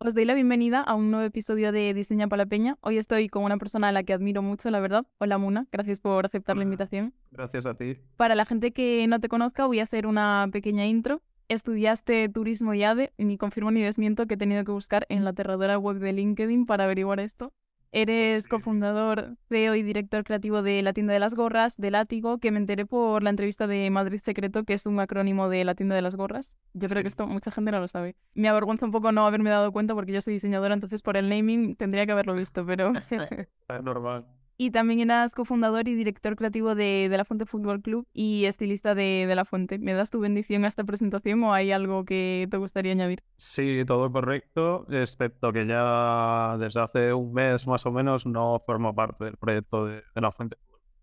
Os doy la bienvenida a un nuevo episodio de Diseña para la Peña. Hoy estoy con una persona a la que admiro mucho, la verdad. Hola Muna, gracias por aceptar la invitación. Gracias a ti. Para la gente que no te conozca, voy a hacer una pequeña intro. Estudiaste turismo y ADE ni confirmo ni desmiento que he tenido que buscar en la aterradora web de LinkedIn para averiguar esto. Eres cofundador, CEO y director creativo de la tienda de las gorras, de Látigo, que me enteré por la entrevista de Madrid Secreto, que es un acrónimo de la tienda de las gorras. Yo creo que esto mucha gente no lo sabe. Me avergüenza un poco no haberme dado cuenta porque yo soy diseñadora, entonces por el naming tendría que haberlo visto, pero... Es normal. Y también eras cofundador y director creativo de, La Fuente Fútbol Club y estilista de, La Fuente. ¿Me das tu bendición a esta presentación o hay algo que te gustaría añadir? Sí, todo correcto, excepto que ya desde hace un mes más o menos no formo parte del proyecto de, La Fuente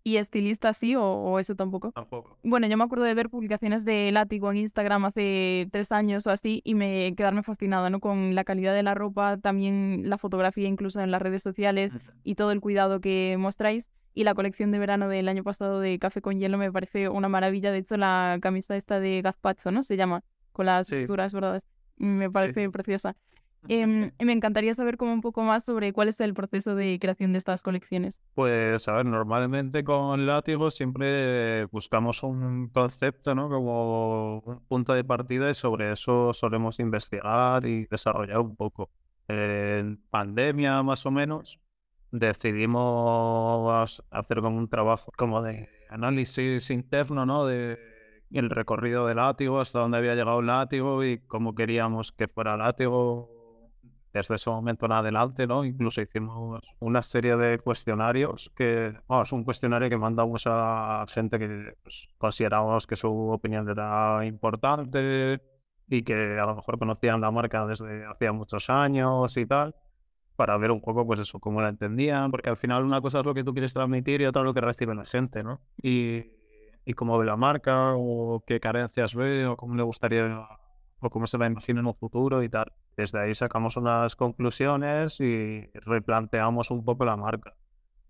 ¿Y estilista sí o, o, eso tampoco? Tampoco. Bueno, yo me acuerdo de ver publicaciones de Látigo en Instagram hace tres años o así y me quedarme fascinada, ¿no? Con la calidad de la ropa, también la fotografía incluso en las redes sociales uh -huh. y todo el cuidado que mostráis. Y la colección de verano del año pasado de Café con Hielo me parece una maravilla. De hecho, la camisa esta de Gazpacho, ¿no? Se llama, con las Sí. bordadas. Me parece Sí. preciosa. Em, me encantaría saber como un poco más sobre cuál es el proceso de creación de estas colecciones. Pues a ver, normalmente con Látigo siempre buscamos un concepto, ¿no? Como un punto de partida y sobre eso solemos investigar y desarrollar un poco. En pandemia, más o menos, decidimos hacer como un trabajo como de análisis interno, ¿no? De el recorrido del látigo, hasta dónde había llegado el látigo y cómo queríamos que fuera el látigo desde ese momento en adelante, ¿no? Incluso hicimos una serie de cuestionarios que, vamos, un cuestionario que mandamos a gente que pues, consideramos que su opinión era importante y que a lo mejor conocían la marca desde hacía muchos años y tal, para ver un poco, pues eso, cómo la entendían, porque al final una cosa es lo que tú quieres transmitir y otra lo que recibe la gente, ¿no? Y, y cómo ve la marca, o qué carencias ve, o cómo le gustaría, o cómo se la imagina en un futuro y tal. Desde ahí sacamos unas conclusiones y replanteamos un poco la marca.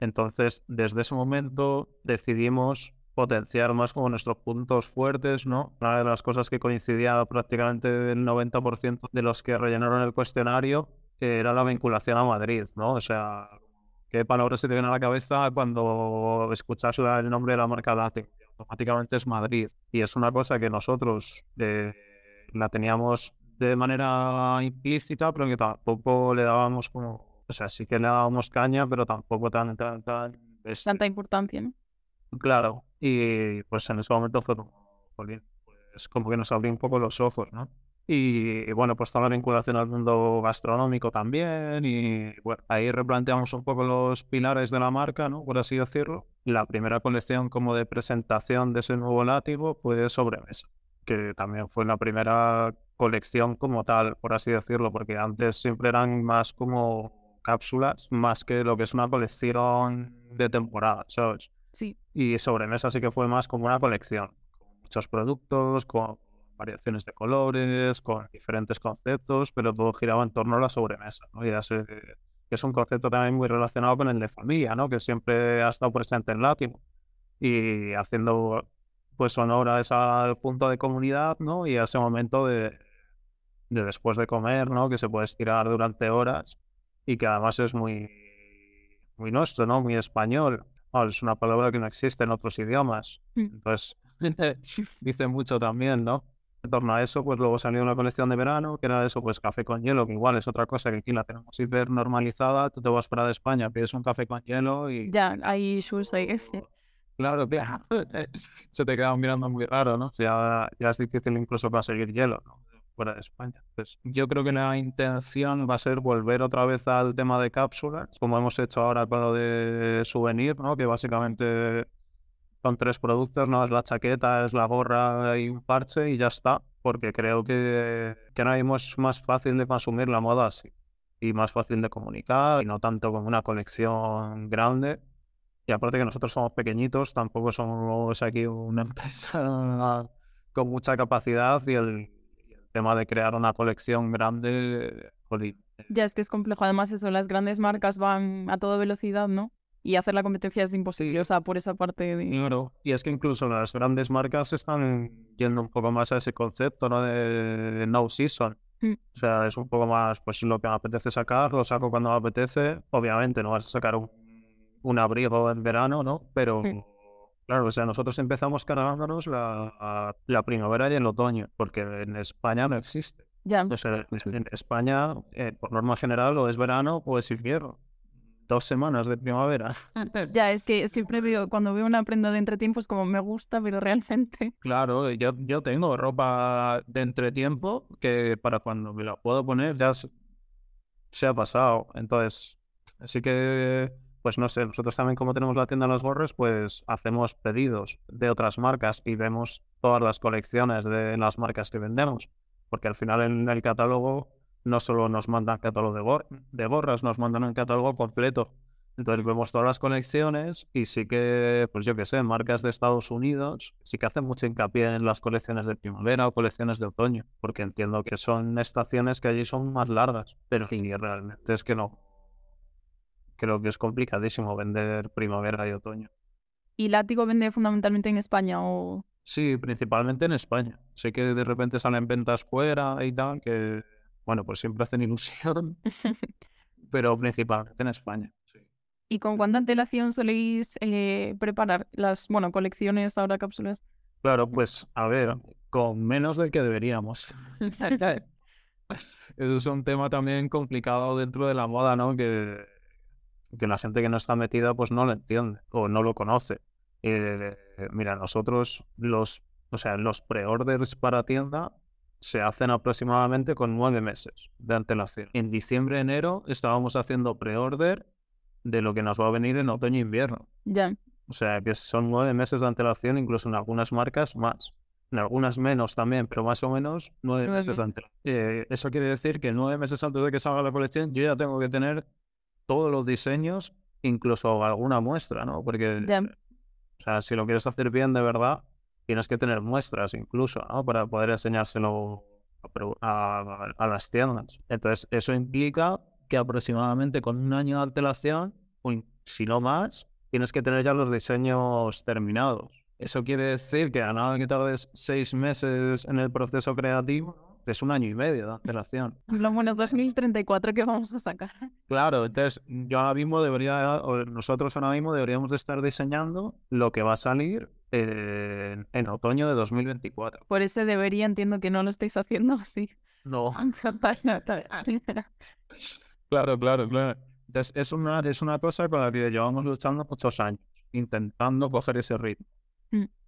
Entonces, desde ese momento decidimos potenciar más como nuestros puntos fuertes, ¿no? Una de las cosas que coincidía prácticamente el 90% de los que rellenaron el cuestionario era la vinculación a Madrid, ¿no? O sea, ¿qué palabras se te vienen a la cabeza cuando escuchas el nombre de la marca Látigo? Automáticamente es Madrid. Y es una cosa que nosotros eh, la teníamos de manera implícita, pero que tampoco le dábamos como, o sea, sí que le dábamos caña, pero tampoco tan, tan, tan... Este... Tanta importancia, ¿no? Claro, y pues en ese momento fue como, pues como que nos abrió un poco los ojos, ¿no? Y, y, bueno, pues toda la vinculación al mundo gastronómico también, y bueno, ahí replanteamos un poco los pilares de la marca, ¿no? Por así decirlo. La primera colección como de presentación de ese nuevo látigo fue Sobremesa, que también fue la primera colección como tal, por así decirlo, porque antes siempre eran más como cápsulas, más que lo que es una colección de temporada, ¿sabes? Sí. Y sobremesa sí que fue más como una colección, con muchos productos, con variaciones de colores, con diferentes conceptos, pero todo giraba en torno a la sobremesa, ¿no? Y que es un concepto también muy relacionado con el de familia, ¿no? Que siempre ha estado presente en Latino y haciendo pues honor a ese punto de comunidad, ¿no? Y a ese momento de, de después de comer, ¿no? Que se puede estirar durante horas y que además es muy, muy nuestro, ¿no? Muy español. Oh, es una palabra que no existe en otros idiomas. Entonces, dice mucho también, ¿no? En torno a eso, pues luego salió una colección de verano, que era eso, pues café con hielo, que igual es otra cosa que aquí la tenemos hiper normalizada. Tú te vas para de España, pides un café con hielo y... Ya, ahí. Claro, claro. Se te quedan mirando muy raro, ¿no? Ya, ya es difícil incluso conseguir hielo, ¿no? fuera de España. Pues yo creo que la intención va a ser volver otra vez al tema de cápsulas, como hemos hecho ahora con lo de souvenir, ¿no? Que básicamente son tres productos, ¿no? Es la chaqueta, es la gorra y un parche y ya está. Porque creo que, que ahora mismo es más fácil de consumir la moda así. Y más fácil de comunicar, y no tanto como una colección grande. Y aparte que nosotros somos pequeñitos, tampoco somos aquí una empresa con mucha capacidad y el, tema de crear una colección grande, jolín. Ya es que es complejo. Además, eso, las grandes marcas van a toda velocidad, ¿no? Y hacer la competencia es imposible, o sea, por esa parte de... Claro, y es que incluso las grandes marcas están yendo un poco más a ese concepto, ¿no? De, de no season. Mm. O sea, es un poco más, pues lo que me apetece sacar, lo saco cuando me apetece. Obviamente no vas a sacar un, un abrigo en verano, ¿no? Pero, Sí. claro, o sea, nosotros empezamos cargándonos la, la primavera y el otoño, porque en España no existe. Ya. O sea, en- en España, eh, por norma general, o es verano o es invierno. Dos semanas de primavera. Ya, es que siempre veo, cuando veo una prenda de entretiempo es como me gusta, pero realmente. Claro, yo, yo tengo ropa de entretiempo que para cuando me la puedo poner ya se, se ha pasado. Entonces, así que, pues no sé, nosotros también como tenemos la tienda Los Gorros, pues hacemos pedidos de otras marcas y vemos todas las colecciones de las marcas que vendemos. Porque al final en el catálogo no solo nos mandan catálogo de, gor- de gorras, nos mandan un catálogo completo. Entonces vemos todas las colecciones y sí que, pues yo qué sé, marcas de Estados Unidos sí que hacen mucho hincapié en las colecciones de primavera o colecciones de otoño, porque entiendo que son estaciones que allí son más largas, pero sí, realmente es que no. Creo que es complicadísimo vender primavera y otoño. ¿Y Látigo vende fundamentalmente en España o...? Sí, principalmente en España. Sé que de repente salen ventas fuera y tal, que, bueno, pues siempre hacen ilusión, pero principalmente en España. sí. ¿Y con cuánta antelación soléis eh, preparar las, bueno, colecciones, ahora cápsulas? Claro, pues a ver, con menos del que deberíamos. Eso es un tema también complicado dentro de la moda, ¿no? Que, que la gente que no está metida pues no lo entiende o no lo conoce. Eh, mira, nosotros los, o sea, los pre-orders para tienda se hacen aproximadamente con nueve meses de antelación. En diciembre, enero estábamos haciendo pre-order de lo que nos va a venir en otoño e invierno. Ya. O sea, que son nueve meses de antelación, incluso en algunas marcas más. En algunas menos también, pero más o menos nueve Nueve meses de meses. antelación. Eh, eso quiere decir que nueve meses antes de que salga la colección, yo ya tengo que tener todos los diseños, incluso alguna muestra, ¿no? Porque, Ya. o sea, si lo quieres hacer bien de verdad, tienes que tener muestras incluso, ¿no? Para poder enseñárselo a, pro- a- a las tiendas. Entonces, eso implica que aproximadamente con un año de antelación, si no más, tienes que tener ya los diseños terminados. Eso quiere decir que a nada que tardes seis meses en el proceso creativo, es un año y medio de antelación. Lo bueno, 2034 que vamos a sacar. Claro, entonces yo ahora mismo debería, o nosotros ahora mismo deberíamos de estar diseñando lo que va a salir en, en otoño de 2024. Por ese debería, entiendo que no lo estáis haciendo, sí. No. Claro, claro, claro. Entonces, es una, es una cosa con la que llevamos luchando muchos años, intentando coger ese ritmo.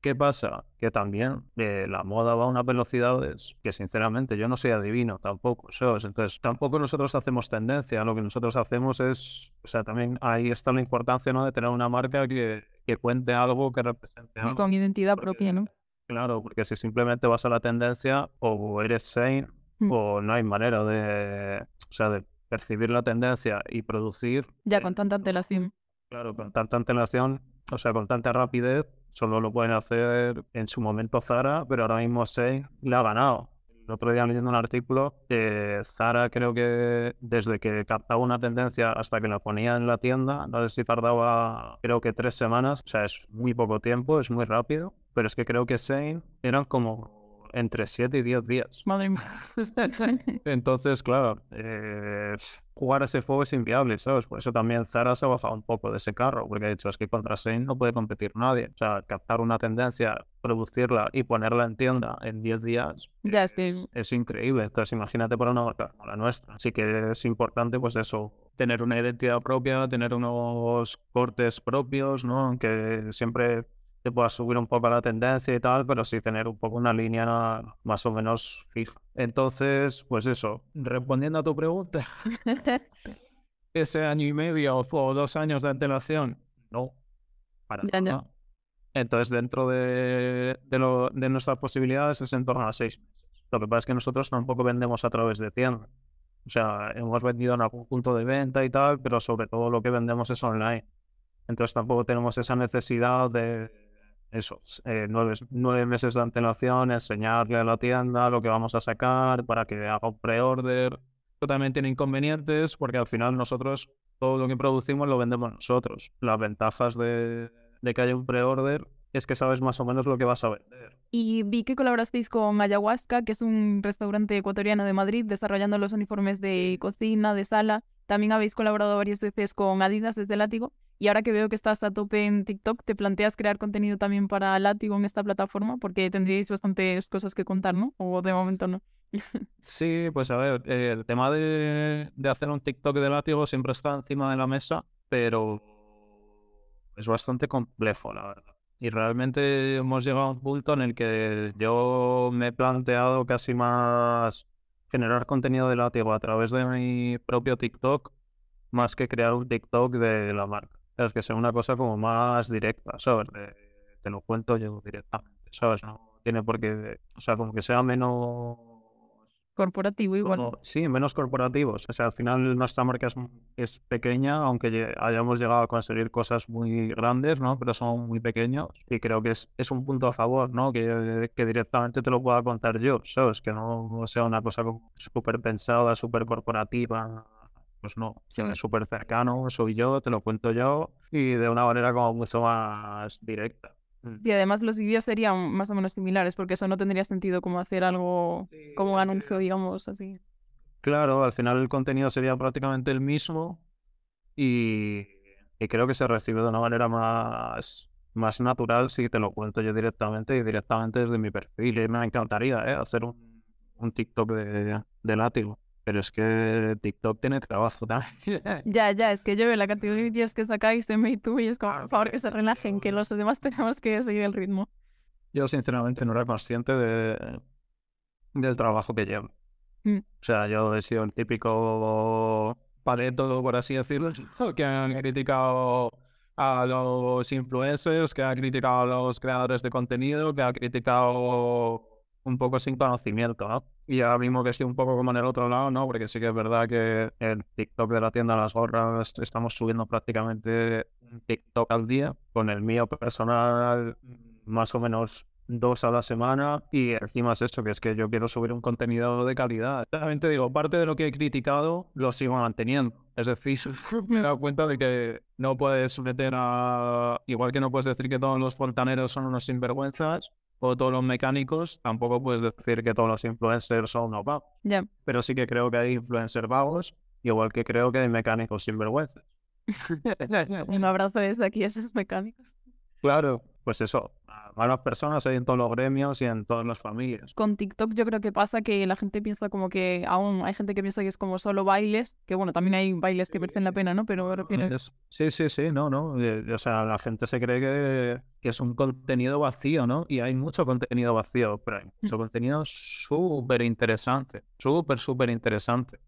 ¿Qué pasa? Que también eh, la moda va a unas velocidades que sinceramente yo no soy adivino tampoco, ¿sabes? Entonces tampoco nosotros hacemos tendencia, lo que nosotros hacemos es, o sea, también ahí está la importancia, ¿no? De tener una marca que, que cuente algo, que represente Sí, algo. con identidad porque- propia, ¿no? Claro, porque si simplemente vas a la tendencia o eres sane Mm. o no hay manera de, o sea, de percibir la tendencia y producir. Ya eh, con tanta antelación. Claro, con tanta antelación, o sea, con tanta rapidez, solo lo pueden hacer en su momento Zara, pero ahora mismo Shein le ha ganado. El otro día leyendo un artículo, Zara creo que desde que captaba una tendencia hasta que la ponía en la tienda, no sé si tardaba creo que tres semanas, o sea, es muy poco tiempo, es muy rápido, pero es que creo que Shein eran como entre 7 y 10 días. Madre mía. Entonces, claro, eh, jugar a ese juego es inviable, ¿sabes? Por eso también Zara se ha bajado un poco de ese carro, porque ha dicho, es que contra Shein no puede competir nadie. O sea, captar una tendencia, producirla y ponerla en tienda en 10 días Ya, es que es increíble. Entonces, imagínate para una marca como la nuestra. Así que es importante, pues eso, tener una identidad propia, tener unos cortes propios, ¿no? Aunque siempre te puedas subir un poco a la tendencia y tal, pero sí tener un poco una línea más o menos fija. Entonces, pues eso, respondiendo a tu pregunta, ese año y medio o dos años de antelación, no, para Ya, nada. Entonces, dentro de, de, lo- de nuestras posibilidades es en torno a seis meses. Lo que pasa es que nosotros tampoco vendemos a través de tienda. O sea, hemos vendido en algún punto de venta y tal, pero sobre todo lo que vendemos es online. Entonces tampoco tenemos esa necesidad de eso, eh, nueve, meses de antelación, enseñarle a la tienda lo que vamos a sacar para que haga un pre-order. También tiene inconvenientes porque al final nosotros todo lo que producimos lo vendemos nosotros. Las ventajas de, de que haya un pre-order es que sabes más o menos lo que vas a vender. Y vi que colaborasteis con Ayahuasca, que es un restaurante ecuatoriano de Madrid, desarrollando los uniformes de cocina, de sala. También habéis colaborado varias veces con Adidas desde Látigo. Y ahora que veo que estás a tope en TikTok, ¿te planteas crear contenido también para Látigo en esta plataforma? Porque tendríais bastantes cosas que contar, ¿no? O de momento no. sí, pues a ver, eh, el tema de, de hacer un TikTok de Látigo siempre está encima de la mesa, pero es bastante complejo, la verdad. Y realmente hemos llegado a un punto en el que yo me he planteado casi más generar contenido de látigo a través de mi propio TikTok más que crear un TikTok de la marca. Es que sea una cosa como más directa, ¿sabes? te lo cuento yo directamente, ¿sabes? No tiene por qué, o sea, como que sea menos Corporativo igual. sí, menos corporativos. O sea, al final nuestra marca es, pequeña, aunque hayamos llegado a conseguir cosas muy grandes, ¿no? Pero son muy pequeños y creo que es, es un punto a favor, ¿no? Que, que directamente te lo pueda contar yo, ¿sabes? Que no, sea una cosa súper pensada, súper corporativa. Pues no, es súper cercano, soy yo, te lo cuento yo y de una manera como mucho más directa. Mm. Y además los vídeos serían más o menos similares, porque eso no tendría sentido como hacer algo como un anuncio, digamos, así. Claro, al final el contenido sería prácticamente el mismo y, creo que se recibe de una manera más, más natural si te lo cuento yo directamente y directamente desde mi perfil. Y me encantaría ¿eh? hacer un, un TikTok de, de látigo. Pero es que TikTok tiene trabajo también. ya, ya, es que yo veo la cantidad de vídeos que sacáis en YouTube y es como, por favor, que se relajen, que los demás tenemos que seguir el ritmo. Yo, sinceramente, no era consciente de, del trabajo que llevo. Mm. O sea, yo he sido el típico paleto, por así decirlo, que han criticado a los influencers, que ha criticado a los creadores de contenido, que ha criticado un poco sin conocimiento, ¿no? Y ahora mismo que estoy un poco como en el otro lado, ¿no? Porque sí que es verdad que el TikTok de la tienda las gorras estamos subiendo prácticamente un TikTok al día, con el mío personal más o menos dos a la semana y encima es eso, que es que yo quiero subir un contenido de calidad. También te digo, parte de lo que he criticado lo sigo manteniendo. Es decir, me he dado cuenta de que no puedes meter a... Igual que no puedes decir que todos los fontaneros son unos sinvergüenzas, o todos los mecánicos, tampoco puedes decir que todos los influencers son unos vagos. Pero sí que creo que hay influencers vagos, igual que creo que hay mecánicos sinvergüenzas. Un abrazo desde aquí a esos mecánicos. Claro, pues eso, malas personas hay en todos los gremios y en todas las familias. Con TikTok yo creo que pasa que la gente piensa como que aún hay gente que piensa que es como solo bailes, que bueno, también hay bailes que merecen la pena, ¿no? Pero Sí, sí, sí, no, no. Eh, o sea, la gente se cree que, que es un contenido vacío, ¿no? Y hay mucho contenido vacío, pero hay mucho mm. contenido súper interesante, súper, súper interesante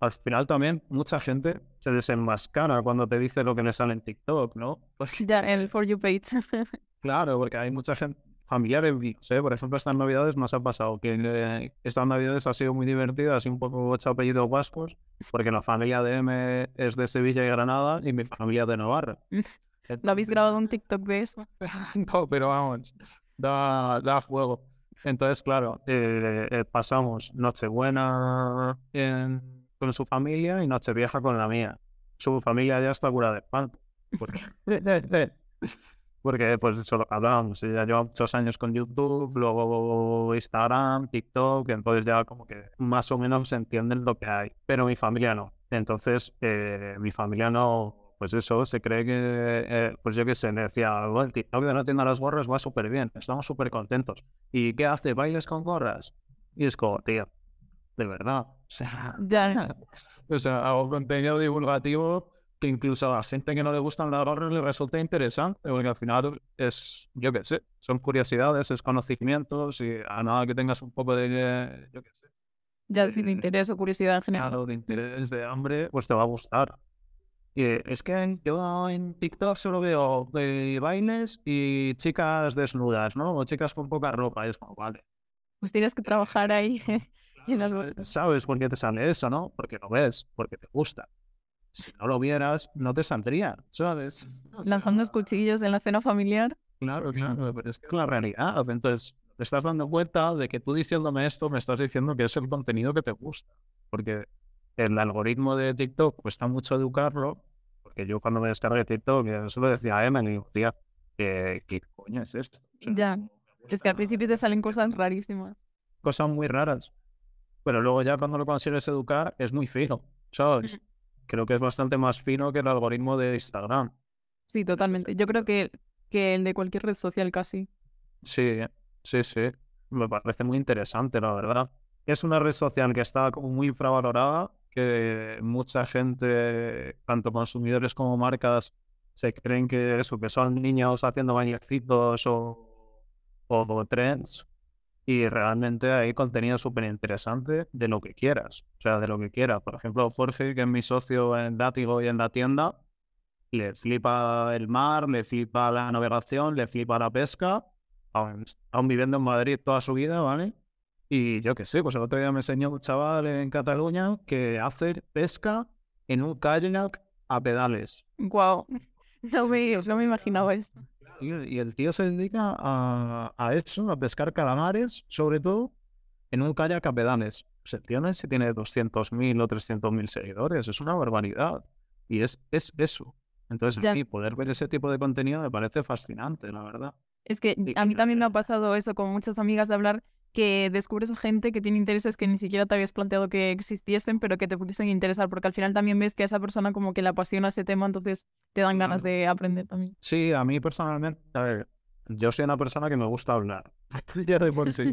al final también mucha gente se desenmascara cuando te dice lo que le sale en TikTok, ¿no? Ya, en el For You page. claro, porque hay mucha gente familiares míos, ¿eh? Por ejemplo, estas navidades nos ha pasado que eh, estas navidades ha sido muy divertidas y un poco ocho apellidos vascos, porque la familia de M es de Sevilla y Granada y mi familia de Navarra. ¿Lo habéis grabado un TikTok de eso? no, pero vamos, da, da fuego. Entonces, claro, eh, eh, pasamos Nochebuena en con su familia y Nochevieja con la mía. Su familia ya está curada de pan. Porque, porque pues eso lo hablábamos. Ya lleva muchos años con YouTube, luego Instagram, TikTok, entonces ya como que más o menos se entienden lo que hay. Pero mi familia no. Entonces, eh, mi familia no, pues eso, se cree que, eh, pues yo qué sé, me decía, el TikTok de la tienda las gorras va súper bien, estamos súper contentos. ¿Y qué hace? ¿Bailes con gorras? Y es como, tío, de verdad. O sea, o sea, hago contenido divulgativo que incluso a la gente que no le gustan las gorras le resulta interesante, porque al final es, yo qué sé, son curiosidades, es conocimientos y a nada que tengas un poco de, yo qué sé. Ya, si de interés o curiosidad en general. Claro, de interés, de hambre, pues te va a gustar. Y es que yo en TikTok solo veo eh, bailes y chicas desnudas, ¿no? O chicas con poca ropa. es como, vale. Pues tienes que trabajar ahí. ¿Sabes por qué te sale eso, no? Porque lo ves, porque te gusta. Si no lo vieras, no te saldría, ¿sabes? Lanzando cuchillos en la cena familiar. Claro, claro, pero es que es la realidad. Entonces, te estás dando cuenta de que tú diciéndome esto, me estás diciendo que es el contenido que te gusta. Porque el algoritmo de TikTok cuesta mucho educarlo. Porque yo cuando me descargué TikTok, yo se lo decía a Emily, tía, ¿qué, qué coño es esto? O sea, Ya. Es que al principio te salen cosas rarísimas. cosas muy raras. Pero luego ya cuando lo consigues educar es muy fino, ¿sabes? Creo que es bastante más fino que el algoritmo de Instagram. Sí, totalmente. Yo creo que, que el de cualquier red social casi. Sí, sí, sí. Me parece muy interesante, la verdad. Es una red social que está como muy infravalorada, que mucha gente, tanto consumidores como marcas, se creen que eso, que son niños haciendo bañecitos o, o trends. Y realmente hay contenido súper interesante de lo que quieras. O sea, de lo que quieras. Por ejemplo, Jorge, que es mi socio en Látigo y en la tienda, le flipa el mar, le flipa la navegación, le flipa la pesca, aún, viviendo en Madrid toda su vida, ¿vale? Y yo qué sé, pues el otro día me enseñó un chaval en Cataluña que hace pesca en un kayak a pedales. Wow. No me, no me imaginaba esto. Y, y el tío se dedica a, a eso, a pescar calamares, sobre todo, en un kayak a pedales. O sea, el tío no sé si tiene 200.000 o 300.000 seguidores, es una barbaridad. Y es, es eso. Entonces, Ya. a mí poder ver ese tipo de contenido me parece fascinante, la verdad. Es que Sí, a mí también me ha pasado eso con muchas amigas de hablar que descubres a gente que tiene intereses que ni siquiera te habías planteado que existiesen, pero que te pudiesen interesar, porque al final también ves que a esa persona como que le apasiona ese tema, entonces te dan ganas de aprender también. Sí, a mí personalmente, a ver, yo soy una persona que me gusta hablar. ya de por sí.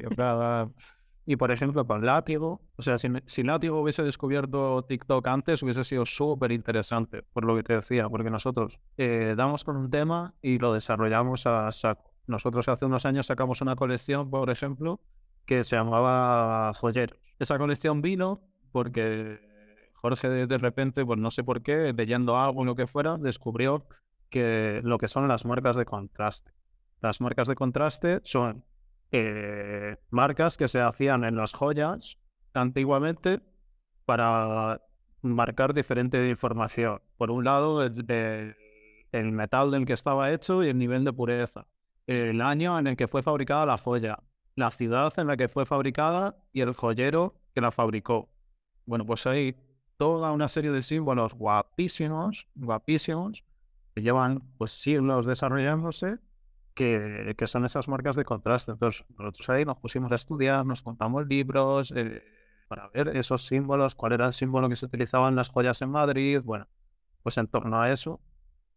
Y por ejemplo, con Látigo, o sea, si, si Látigo hubiese descubierto TikTok antes, hubiese sido súper interesante, por lo que te decía, porque nosotros eh, damos con un tema y lo desarrollamos a saco. Nosotros hace unos años sacamos una colección, por ejemplo, que se llamaba Joyeros. Esa colección vino porque Jorge de, repente, pues no sé por qué, leyendo algo lo que fuera, descubrió que lo que son las marcas de contraste. Las marcas de contraste son eh, marcas que se hacían en las joyas antiguamente para marcar diferente información. Por un lado, el, el- el metal del que estaba hecho y el nivel de pureza. El año en el que fue fabricada la joya. La ciudad en la que fue fabricada y el joyero que la fabricó. Bueno, pues hay toda una serie de símbolos guapísimos, guapísimos, que llevan pues siglos desarrollándose, que, que son esas marcas de contraste. Entonces, nosotros ahí nos pusimos a estudiar, nos contamos libros eh, para ver esos símbolos, cuál era el símbolo que se utilizaba en las joyas en Madrid. Bueno, pues en torno a eso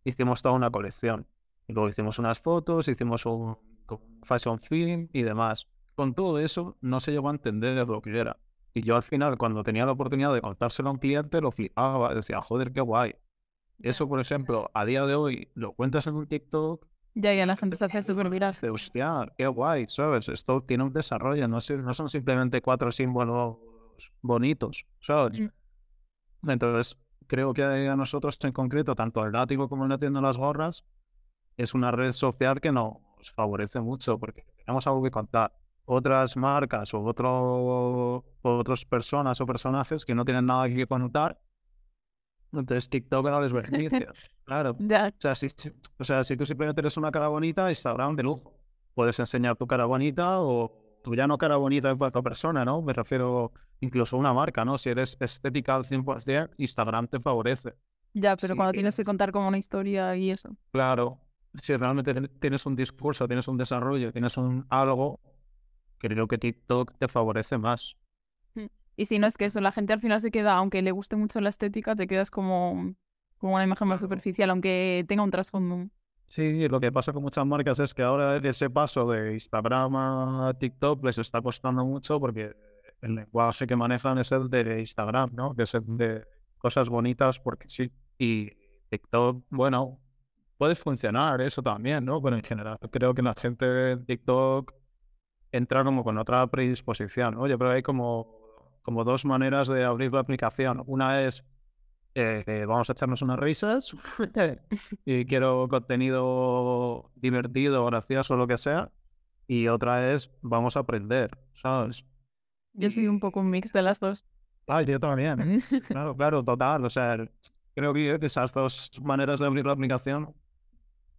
hicimos toda una colección. Y luego hicimos unas fotos, hicimos un, como un fashion film y demás. Con todo eso no se llegó a entender lo que era. Y yo al final, cuando tenía la oportunidad de contárselo a un cliente, lo flipaba. Decía, joder, qué guay. Eso, por ejemplo, a día de hoy lo cuentas en un TikTok, Ya, ya la gente se hace súper viral. dice, hostia, qué guay, ¿sabes? Esto tiene un desarrollo, no, no son simplemente cuatro símbolos bonitos, ¿sabes? Mm. Entonces, creo que a nosotros en concreto, tanto el látigo como el no tiendo las gorras, es una red social que nos favorece mucho porque tenemos algo que contar. Otras marcas o otro, otras personas o personajes que no tienen nada que contar, entonces TikTok no les beneficia. claro. Ya, O sea, si, o sea, si tú simplemente eres una cara bonita, Instagram de lujo. Puedes enseñar tu cara bonita o tu ya no cara bonita en cuanto a persona, ¿no? Me refiero incluso a una marca, ¿no? Si eres estética al 100%, Instagram te favorece. ya, pero Sí, cuando que- tienes que contar como una historia y eso. Claro, si realmente tienes un discurso, tienes un desarrollo, tienes un algo, creo que TikTok te favorece más. Y si no es que eso, la gente al final se queda, aunque le guste mucho la estética, te quedas como, como una imagen más superficial, aunque tenga un trasfondo. Sí, lo que pasa con muchas marcas es que ahora ese paso de Instagram a TikTok les está costando mucho porque el lenguaje que manejan es el de Instagram, ¿no? Que es el de cosas bonitas porque sí. Y TikTok, bueno, puede funcionar eso también, ¿no? Pero en general creo que la gente de TikTok entra como con otra predisposición. Oye, pero hay como, como dos maneras de abrir la aplicación. Una es eh, eh, vamos a echarnos unas risas y quiero contenido divertido, gracioso, lo que sea. Y otra es vamos a aprender, ¿sabes? Yo soy un poco un mix de las dos. Ah, yo también. Claro, claro, total. O sea, creo que esas dos maneras de abrir la aplicación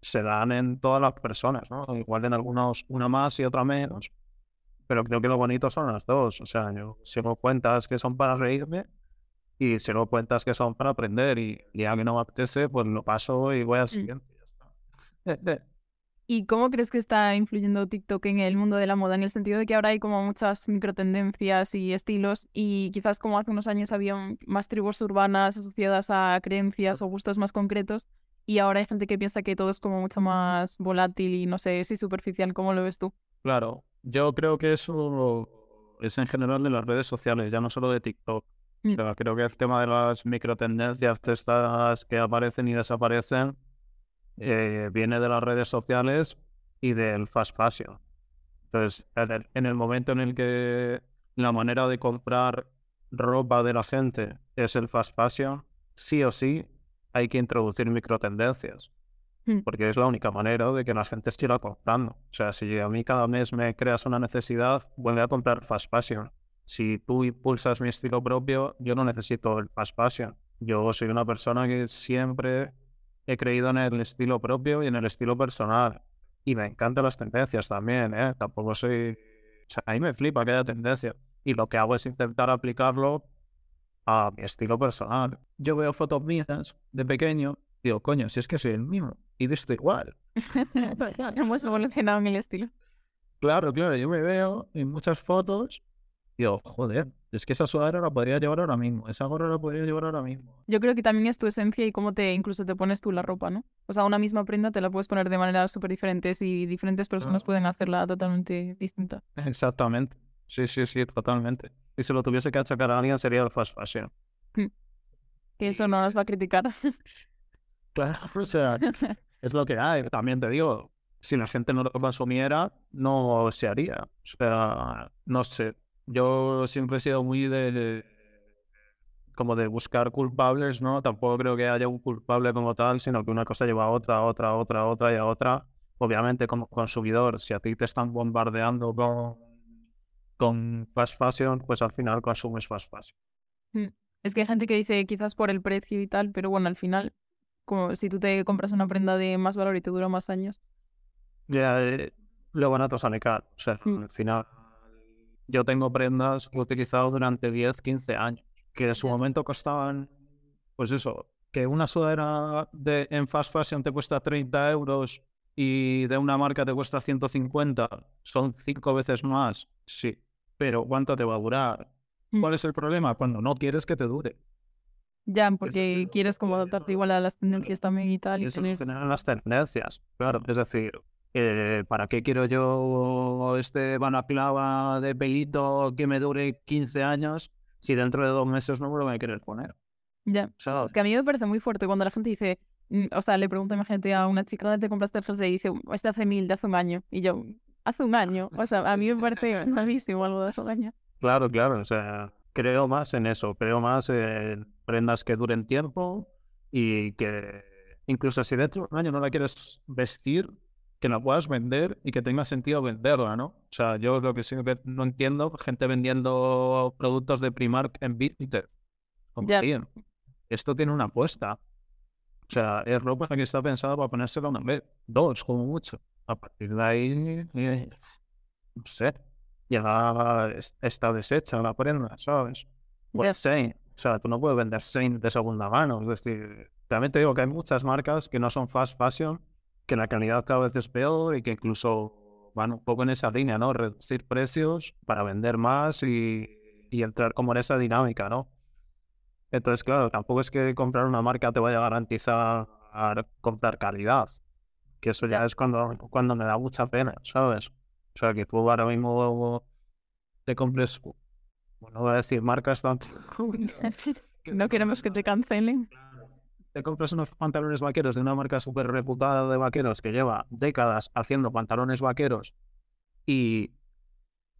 se dan en todas las personas, ¿no? Igual en algunos una más y otra menos. Pero creo que lo bonito son las dos. O sea, yo sigo cuentas que son para reírme y sigo cuentas que son para aprender. Y día que no me apetece, pues lo paso y voy al siguiente. y ya está. ¿Y cómo crees que está influyendo TikTok en el mundo de la moda? En el sentido de que ahora hay como muchas microtendencias y estilos y quizás como hace unos años había más tribus urbanas asociadas a creencias o gustos más concretos y ahora hay gente que piensa que todo es como mucho más volátil y no sé si superficial. ¿Cómo lo ves tú? Claro, yo creo que eso es en general de las redes sociales, ya no solo de TikTok. O mm. sea, creo que el tema de las microtendencias estas que aparecen y desaparecen eh, viene de las redes sociales y del fast fashion. Entonces, en el, momento en el que la manera de comprar ropa de la gente es el fast fashion, sí o sí hay que introducir microtendencias. Hmm. Porque es la única manera de que la gente siga comprando. O sea, si a mí cada mes me creas una necesidad, vuelve a comprar fast fashion. Si tú impulsas mi estilo propio, yo no necesito el fast fashion. Yo soy una persona que siempre he creído en el estilo propio y en el estilo personal. Y me encantan las tendencias también, ¿eh? Tampoco soy... O sea, a mí me flipa que haya tendencia. Y lo que hago es intentar aplicarlo a mi estilo personal. Yo veo fotos mías de pequeño digo, coño, si es que soy el mismo. Y visto igual. Hemos evolucionado en el estilo. Claro, claro. Yo me veo en muchas fotos digo, joder, es que esa sudadera la podría llevar ahora mismo, esa gorra la podría llevar ahora mismo. Yo creo que también es tu esencia y cómo te incluso te pones tú la ropa, ¿no? O sea, una misma prenda te la puedes poner de maneras súper diferentes y diferentes personas pueden hacerla totalmente distinta. Exactamente. Sí, sí, sí, totalmente. Si se lo tuviese que achacar a alguien sería el fast fashion. Mm. Que eso no nos va a criticar. claro, o sea, es lo que hay. También te digo, si la gente no lo consumiera, no se haría. O sea, no sé yo siempre he sido muy de, como de buscar culpables, ¿no? Tampoco creo que haya un culpable como tal, sino que una cosa lleva a otra, a otra, a otra, a otra y a otra. Obviamente como consumidor, si a ti te están bombardeando con, con fast fashion, pues al final consumes fast fashion. Mm. Es que hay gente que dice quizás por el precio y tal, pero bueno, al final, como si tú te compras una prenda de más valor y te dura más años. Ya, eh, lo barato sale caro. O sea, mm. al final yo tengo prendas que he utilizado durante 10, 15 años, que en su momento costaban, pues eso, que una sudadera de, en fast fashion te cuesta 30 euros y de una marca te cuesta 150, son cinco veces más, sí, pero ¿cuánto te va a durar? Mm. ¿Cuál es el problema? Cuando no quieres que te dure. Ya, porque quieres como adaptarte igual a las tendencias también y tal. Y, tener... las tendencias, claro. Es decir, eh, ¿para qué quiero yo este balaclava de pelito que me dure 15 años si dentro de dos meses no me lo voy a querer poner? Ya. Es que a mí me parece muy fuerte cuando la gente dice, mm, o sea, le pregunta, imagínate a una chica, ¿dónde te compraste el jersey? Y dice, este hace mil, de hace un año. Y yo, hace un año. O sea, a mí me parece gravísimo algo de hace un año. Claro, claro. O sea, creo más en eso. Creo más en prendas que duren tiempo y que incluso si dentro de un año no la quieres vestir, que la puedas vender y que tenga sentido venderla, ¿no? O sea, yo lo que sí que no entiendo, gente vendiendo productos de Primark en Vinted. Esto tiene una apuesta. O sea, es ropa que está pensada para ponérsela una vez, dos, como mucho. A partir de ahí, eh, no sé, ya está deshecha la prenda, ¿sabes? Pues O sea, tú no puedes vender Saint de segunda mano. Es decir, también te digo que hay muchas marcas que no son fast fashion que la calidad cada vez es peor y que incluso van un poco en esa línea, ¿no? Reducir precios para vender más y, entrar como en esa dinámica, ¿no? Entonces, claro, tampoco es que comprar una marca te vaya a garantizar comprar calidad, que eso ya es cuando, cuando me da mucha pena, ¿sabes? O sea, que tú ahora mismo te compres, bueno, voy a decir marcas tanto. no queremos que te cancelen te compras unos pantalones vaqueros de una marca súper reputada de vaqueros que lleva décadas haciendo pantalones vaqueros y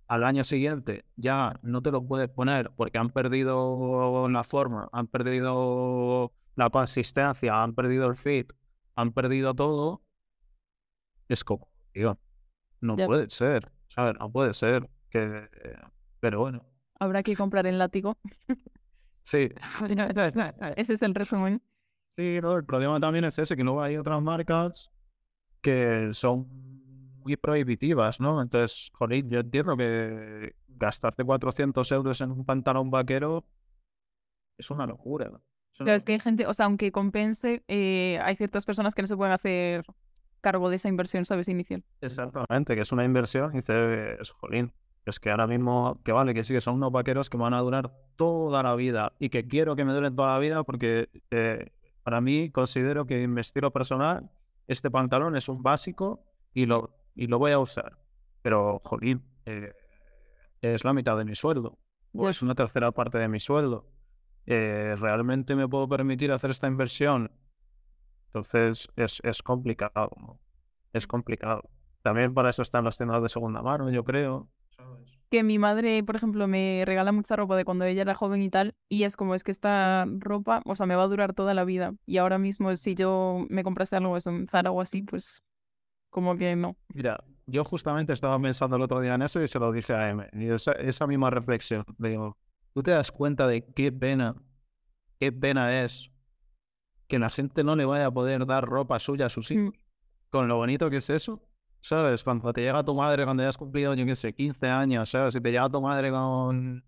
al año siguiente ya no te lo puedes poner porque han perdido la forma, han perdido la consistencia, han perdido el fit, han perdido todo, es como, tío, no puede ser, ¿sabes? No puede ser que... Pero bueno. Habrá que comprar el látigo. Sí. Ese es el resumen. Sí, el problema también es ese, que luego hay otras marcas que son muy prohibitivas, ¿no? Entonces, joder, yo entiendo que gastarte 400 euros en un pantalón vaquero es una locura. Es, es que hay gente, o sea, aunque compense, eh, hay ciertas personas que no se pueden hacer cargo de esa inversión, ¿sabes? Inicial. Exactamente, que es una inversión y dices, jolín, es que ahora mismo, que vale, que sí, que son unos vaqueros que van a durar toda la vida y que quiero que me duren toda la vida porque eh, para mí considero que en mi estilo personal este pantalón es un básico y lo, y lo voy a usar. Pero, jolín, eh, es la mitad de mi sueldo o es una tercera parte de mi sueldo. Eh, ¿Realmente me puedo permitir hacer esta inversión? Entonces es, es complicado, ¿no? Es complicado. También para eso están las tiendas de segunda mano, yo creo. Que mi madre, por ejemplo, me regala mucha ropa de cuando ella era joven y tal, y es como es que esta ropa, o sea, me va a durar toda la vida. Y ahora mismo, si yo me comprase algo eso en Zara o así, pues como que no. Mira, yo justamente estaba pensando el otro día en eso y se lo dije a M. Y esa, esa misma reflexión. Digo, ¿tú te das cuenta de qué pena, qué pena es que la gente no le vaya a poder dar ropa suya a sus hijos? Con lo bonito que es eso. ¿Sabes? Cuando te llega tu madre, cuando ya has cumplido, yo qué sé, 15 años, ¿sabes? Si te llega tu madre con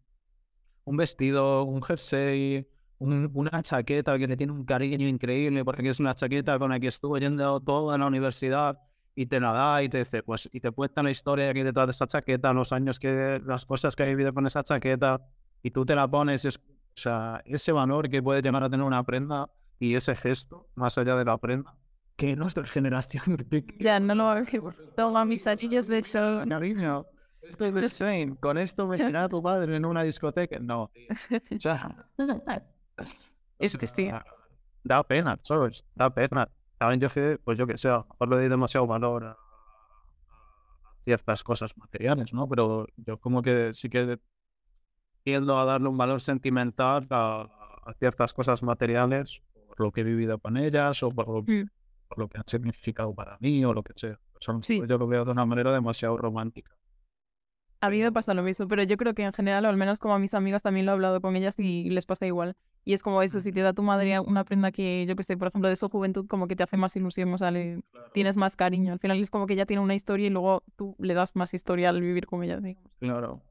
un vestido, un jersey, un- una chaqueta que le tiene un cariño increíble, porque es una chaqueta con la que estuvo yendo toda la universidad y te la da y te dice, pues, y te cuenta la historia que hay detrás de esa chaqueta, los años que, las cosas que ha vivido con esa chaqueta, y tú te la pones, es, o sea, ese valor que puede llegar a tener una prenda y ese gesto, más allá de la prenda, que nuestra generación... Ya, no lo a. Toma mis anillos de sol. Cariño, esto es del same. Con esto me irá tu padre en una discoteca. No. O sea, Es que sí. Da pena, ¿sabes? Da pena. También yo que, pues yo que sé, a lo le doy demasiado valor a, a ciertas cosas materiales, ¿no? Pero yo como que sí que tiendo a darle un valor sentimental a, a ciertas cosas materiales por lo que he vivido con ellas o por lo, Mm. por lo que han significado para mí o lo que sea. O sea, Sí. Yo lo veo de una manera demasiado romántica. A mí me pasa lo mismo, pero yo creo que en general, o al menos como a mis amigas también lo he hablado con ellas y les pasa igual. Y es como eso, si te da tu madre una prenda que, yo que sé, por ejemplo, de su juventud, como que te hace más ilusión, o sea, le- tienes más cariño. Al final es como que ya tiene una historia y luego tú le das más historia al vivir con ella, digamos. Claro.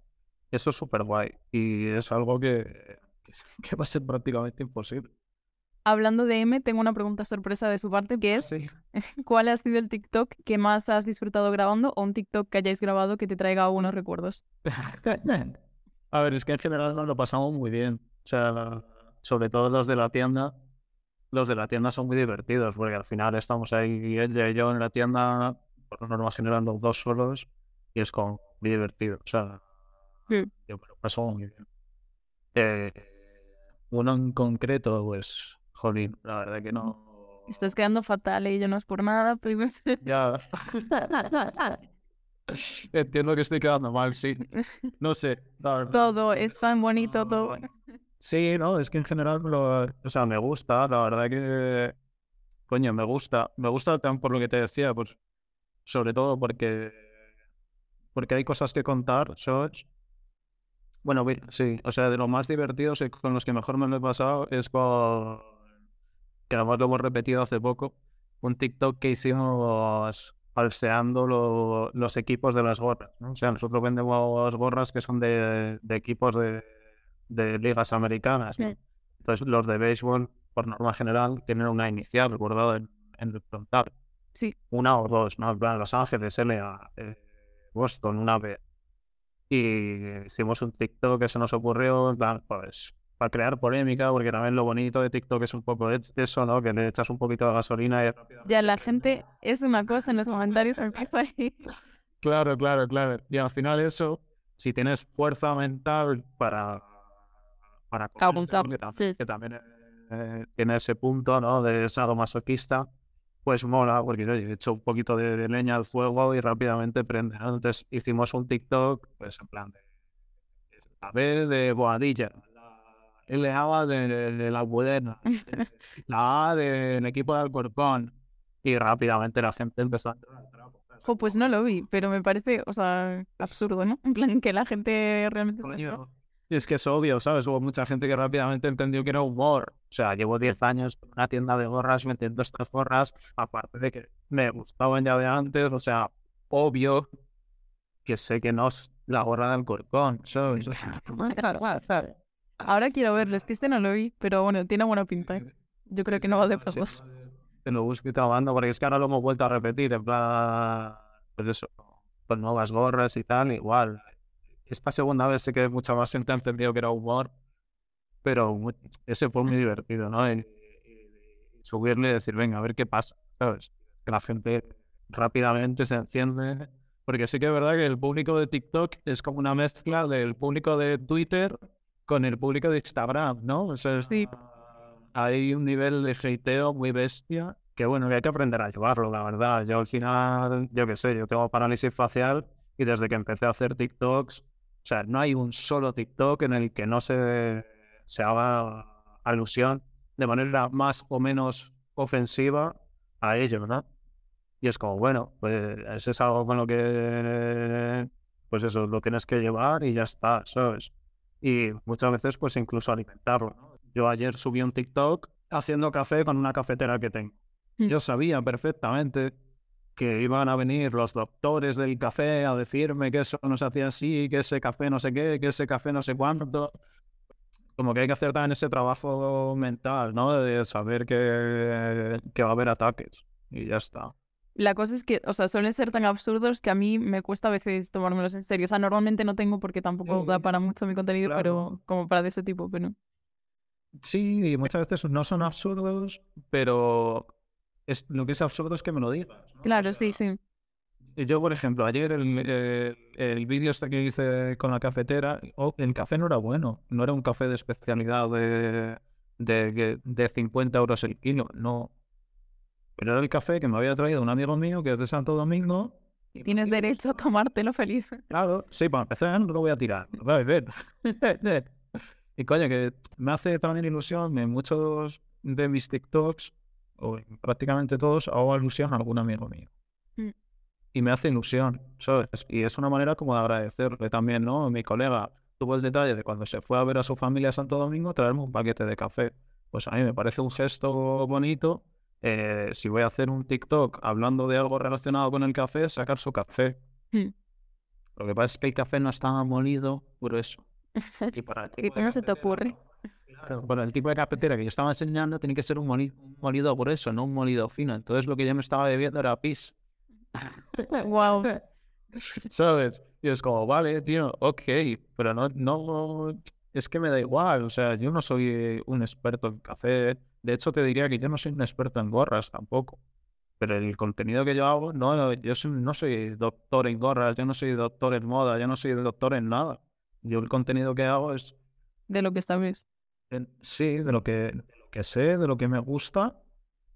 Eso es súper guay. Y es algo que, que va a ser prácticamente imposible. Hablando de M, tengo una pregunta sorpresa de su parte, que es, Sí. ¿cuál ha sido el TikTok que más has disfrutado grabando o un TikTok que hayáis grabado que te traiga unos recuerdos? A ver, es que en general nos lo pasamos muy bien. O sea, sobre todo los de la tienda. Los de la tienda son muy divertidos porque al final estamos ahí ella y yo en la tienda, por lo normal generan los dos solos y es como muy divertido. O sea, Sí. yo me lo paso muy bien. Eh, uno en concreto, pues, jolín, la verdad que no. Estás quedando fatal y yo no es por nada, pero... Ya. Entiendo que estoy quedando mal, sí. No sé. todo es tan bonito, todo. Sí, no, es que en general, lo- o sea, me gusta, la verdad que, coño, me gusta, me gusta también por lo que te decía, pues, sobre todo porque, porque hay cosas que contar, ¿sabes? Bueno, sí, o sea, de los más divertidos y con los que mejor me lo he pasado es con, que además lo hemos repetido hace poco, un TikTok que hicimos falseando lo- los equipos de las gorras, ¿no? O sea, nosotros vendemos gorras que son de, de equipos de, de ligas americanas. Entonces, los de béisbol, por norma general, tienen una inicial recordado en, en el frontal. Sí. Una o dos, ¿no? Los Ángeles, LA, eh, Boston, una B. Y hicimos un TikTok que se nos ocurrió, en plan, pues, para crear polémica, porque también lo bonito de TikTok es un poco es- eso, ¿no? Que le echas un poquito de gasolina y rápidamente Ya la gente es una cosa en los comentarios, empieza ahí. Claro, claro, claro. Y al final eso, si tienes fuerza mental para, para comértelo, que, tam- sí. que también eh, tiene ese punto, ¿no? De sadomasoquista, pues mola, porque oye, he hecho un poquito de, de leña al fuego y rápidamente prende. Entonces hicimos un TikTok, pues en plan de la B de Boadilla, la L A de, de, de la Budena, la A del equipo de Alcorcón, y rápidamente la gente empezó a entrar al trapo. ¿sabes? Jo, pues no lo vi, pero me parece, o sea, absurdo, ¿no? En plan, que la gente realmente... Coño, es que es obvio, ¿sabes? Hubo mucha gente que rápidamente entendió que era humor. O sea, llevo 10 años en una tienda de gorras vendiendo estas gorras, aparte de que me gustaban ya de antes, o sea, obvio que sé que no es la gorra del corcón, ¿sabes? Ahora quiero verlo, es que este no lo vi, pero bueno, tiene buena pinta, ¿eh? Yo creo que no va de todos. te lo busco y te lo mando, porque es que ahora lo hemos vuelto a repetir, en plan, pues eso, con nuevas gorras y tal, igual. Esta segunda vez sé que mucha más gente ha entendido que era humor, pero ese fue muy divertido, ¿no? Y, subirle y decir, venga, a ver qué pasa, ¿sabes? Que la gente rápidamente se enciende, porque sí que es verdad que el público de TikTok es como una mezcla del público de Twitter con el público de Instagram, ¿no? O sea, Sí. hay un nivel de hateo muy bestia que, bueno, que hay que aprender a llevarlo, la verdad. Yo al final, yo qué sé, yo tengo parálisis facial y desde que empecé a hacer TikToks, o sea, no hay un solo TikTok en el que no se, se haga alusión de manera más o menos ofensiva a ello, ¿no? Y es como, bueno, pues eso es algo con lo que, pues eso, lo tienes que llevar y ya está, ¿sabes? Y muchas veces, pues incluso alimentarlo, ¿no? Yo ayer subí un TikTok haciendo café con una cafetera que tengo. Mm. Yo sabía perfectamente que iban a venir los doctores del café a decirme que eso no se hacía así, que ese café no sé qué, que ese café no sé cuánto. Como que hay que hacer también ese trabajo mental, ¿no? De saber que, que va a haber ataques. Y ya está. La cosa es que, o sea, suelen ser tan absurdos que a mí me cuesta a veces tomármelos en serio. O sea, normalmente no tengo porque tampoco da Sí, para mucho mi contenido, claro. pero como para de ese tipo, pero... Sí, y muchas veces no son absurdos, pero es, lo que es absurdo es que me lo digas. Claro, sí, sea, sí. Yo, por ejemplo, ayer el, el, el vídeo este que hice con la cafetera, oh, el café no era bueno, no era un café de especialidad de, de, de 50 euros el kilo, no. Pero era el café que me había traído un amigo mío que es de Santo Domingo. y Tienes derecho a tomártelo feliz. Claro, sí, para empezar no lo voy a tirar, lo voy a beber. y coño, que me hace también ilusión en muchos de mis TikToks, o en prácticamente todos, hago alusión a algún amigo mío. Mm. Y me hace ilusión, ¿sabes? Y es una manera como de agradecerle también, ¿no? Mi colega tuvo el detalle de cuando se fue a ver a su familia a Santo Domingo traerme un paquete de café. Pues a mí me parece un gesto bonito. Eh, si voy a hacer un TikTok hablando de algo relacionado con el café, sacar su café. Mm. Lo que pasa es que el café no está molido grueso. Y para el tipo ¿cómo se te ocurre? claro, para el tipo de cafetera que yo estaba enseñando, tiene que ser un, moli- un molido grueso, no un molido fino. Entonces lo que yo me estaba bebiendo era pis. Wow. ¿Sabes? Y es como, vale, tío, ok, pero no, no, es que me da igual. O sea, yo no soy un experto en café. De hecho, te diría que yo no soy un experto en gorras tampoco. Pero el contenido que yo hago, no, yo soy- no soy doctor en gorras, yo no soy doctor en moda, yo no soy doctor en nada. Yo el contenido que hago es, De lo que sabes. en- sí, de lo que, de lo que sé, de lo que me gusta,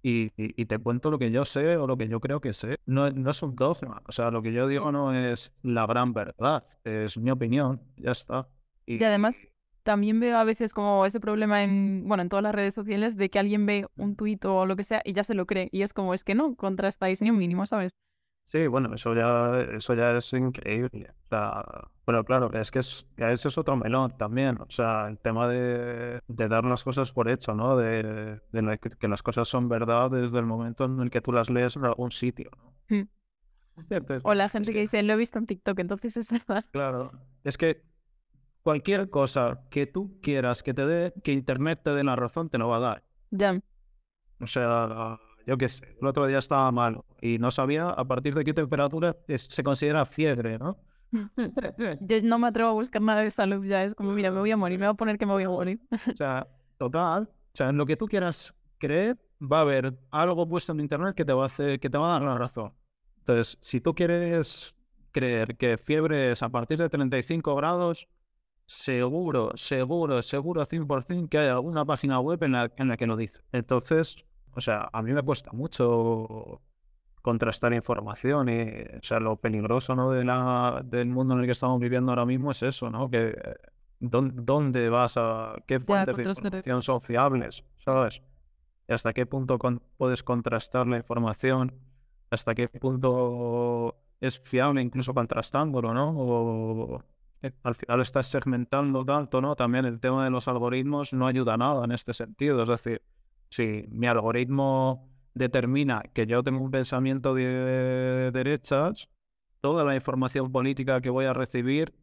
y, y- y te cuento lo que yo sé o lo que yo creo que sé. No, no es un dogma, o sea, lo que yo digo no es la gran verdad, es mi opinión, ya está. Y además, también veo a veces como ese problema en, bueno, en todas las redes sociales de que alguien ve un tuit o lo que sea y ya se lo cree. Y es como, es que no contrastáis ni un mínimo, ¿sabes? Sí, bueno, eso ya, eso ya es increíble. O sea, pero claro, es que es, que ese es otro melón también. O sea, el tema de, de dar las cosas por hecho, ¿no? De, de que, que las cosas son verdad desde el momento en el que tú las lees en algún sitio, ¿no? Mm. Entonces, O la gente es que dice, lo he visto en TikTok, entonces es verdad. Claro, es que cualquier cosa que tú quieras que te dé, que Internet te dé la razón, te lo va a dar. Ya. O sea, yo qué sé, el otro día estaba malo y no sabía a partir de qué temperatura es- se considera fiebre, ¿no? Yo no me atrevo a buscar nada de salud ya. Es como, mira, me voy a morir, me voy a poner que me voy a morir. O sea, total, o sea, en lo que tú quieras creer, va a haber algo puesto en Internet que te va a hacer, que te va a dar la razón. Entonces, si tú quieres creer que fiebre es a partir de 35 grados, seguro, seguro, seguro 100% que hay alguna página web en la, en la que lo dice. Entonces, o sea, a mí me cuesta mucho contrastar información y, o sea, lo peligroso, ¿no? de la, del mundo en el que estamos viviendo ahora mismo es eso, ¿no? Que ¿dón- ¿dónde vas a, qué fuentes de información son fiables, ¿sabes? Y hasta qué punto con- puedes contrastar la información, hasta qué punto es fiable incluso contrastándolo, ¿no? O al final estás segmentando tanto, ¿no? También el tema de los algoritmos no ayuda a nada en este sentido. Es decir, si mi algoritmo determina que yo tengo un pensamiento de derechas, toda la información política que voy a recibir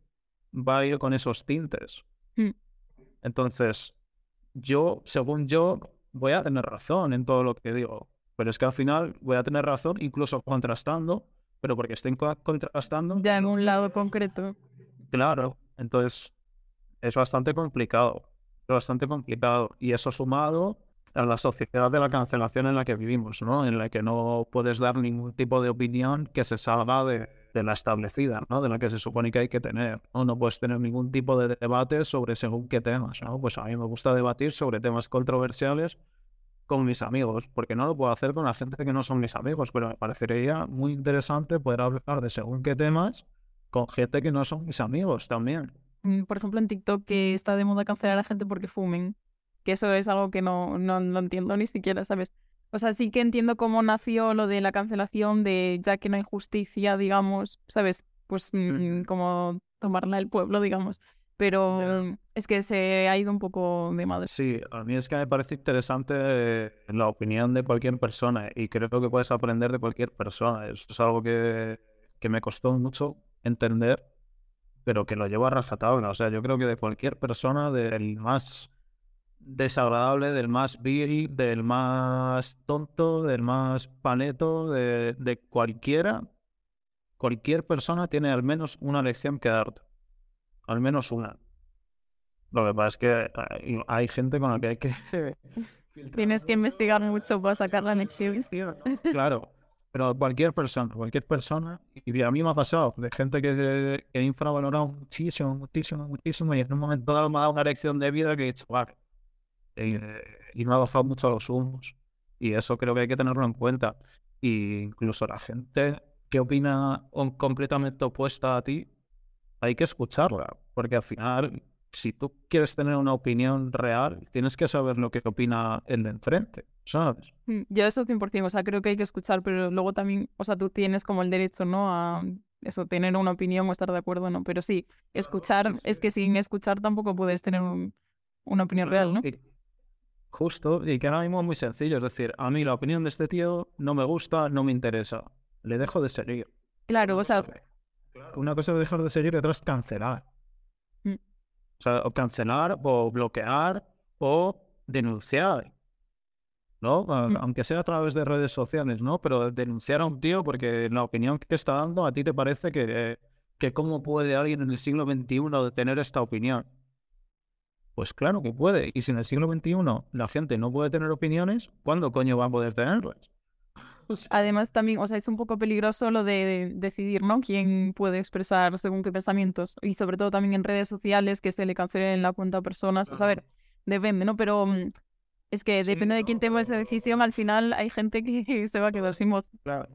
va a ir con esos tintes. Mm. Entonces, yo, según yo, voy a tener razón en todo lo que digo. Pero es que al final voy a tener razón, incluso contrastando, pero porque estén co- contrastando. Ya en un lado concreto. Claro, entonces es bastante complicado, es bastante complicado. Y eso sumado a la sociedad de la cancelación en la que vivimos, ¿no? En la que no puedes dar ningún tipo de opinión que se salga de, la establecida, ¿no? De la que se supone que hay que tener, ¿no? No puedes tener ningún tipo de debate sobre según qué temas. Pues a mí me gusta debatir sobre temas controversiales con mis amigos, porque no lo puedo hacer con la gente que no son mis amigos, pero me parecería muy interesante poder hablar de según qué temas con gente que no son mis amigos también. Mm, Por ejemplo, en TikTok que está de moda cancelar a gente porque fumen. Que eso es algo que no, no, no entiendo ni siquiera, ¿sabes? O sea, sí que entiendo cómo nació lo de la cancelación de ya que no hay justicia, digamos, ¿sabes? Pues mm, como tomarla el pueblo, digamos. Pero mm, es que se ha ido un poco de madre. Sí, a mí es que me parece interesante la opinión de cualquier persona y creo que puedes aprender de cualquier persona. Eso es algo que, que me costó mucho entender, pero que lo llevo a rajatabla. O sea, yo creo que de cualquier persona, del más desagradable, del más vil, del más tonto, del más paneto, de, de cualquiera, cualquier persona tiene al menos una lección que darte. Al menos una. Lo que pasa es que hay, hay gente con la que hay que... Tienes que investigar mucho para sacar la lección. Claro, pero cualquier persona, cualquier persona, y a mí me ha pasado, de gente que, que he infravalorado muchísimo, muchísimo, muchísimo, y en un momento dado me ha dado una lección de vida que he dicho, vale, y, eh, y me ha bajado mucho los humos, y eso creo que hay que tenerlo en cuenta. Y incluso la gente que opina completamente opuesta a ti, hay que escucharla, porque al final, si tú quieres tener una opinión real, tienes que saber lo que opina el de enfrente, ¿sabes? Mm, Yo eso 100%, o sea, creo que hay que escuchar, pero luego también, o sea, tú tienes como el derecho, ¿no? A eso, tener una opinión o estar de acuerdo, ¿no? Pero sí, escuchar, es que sin escuchar tampoco puedes tener un- una opinión real, ¿no? Y- justo, y que ahora mismo es muy sencillo, es decir, a mí la opinión de este tío no me gusta, no me interesa, le dejo de seguir. Claro, o sea, Una cosa es dejar de seguir y otra es cancelar. Mm. O sea, o cancelar, o bloquear, o denunciar. ¿No? Mm. Aunque sea a través de redes sociales, ¿no? Pero denunciar a un tío porque la opinión que está dando a ti te parece que, que cómo puede alguien en el siglo XXI tener esta opinión. Pues claro que puede. Y si en el siglo XXI la gente no puede tener opiniones, ¿cuándo coño va a poder tenerlas? Además también, o sea, es un poco peligroso lo de decidir, ¿no? Quién puede expresar según qué pensamientos y sobre todo también en redes sociales que se le cancelen la cuenta a personas, o sea, a ver, depende, ¿no? Pero mm, es que Sí, depende de quién no, tome esa decisión, al final hay gente que se va a quedar sin voz. Claro.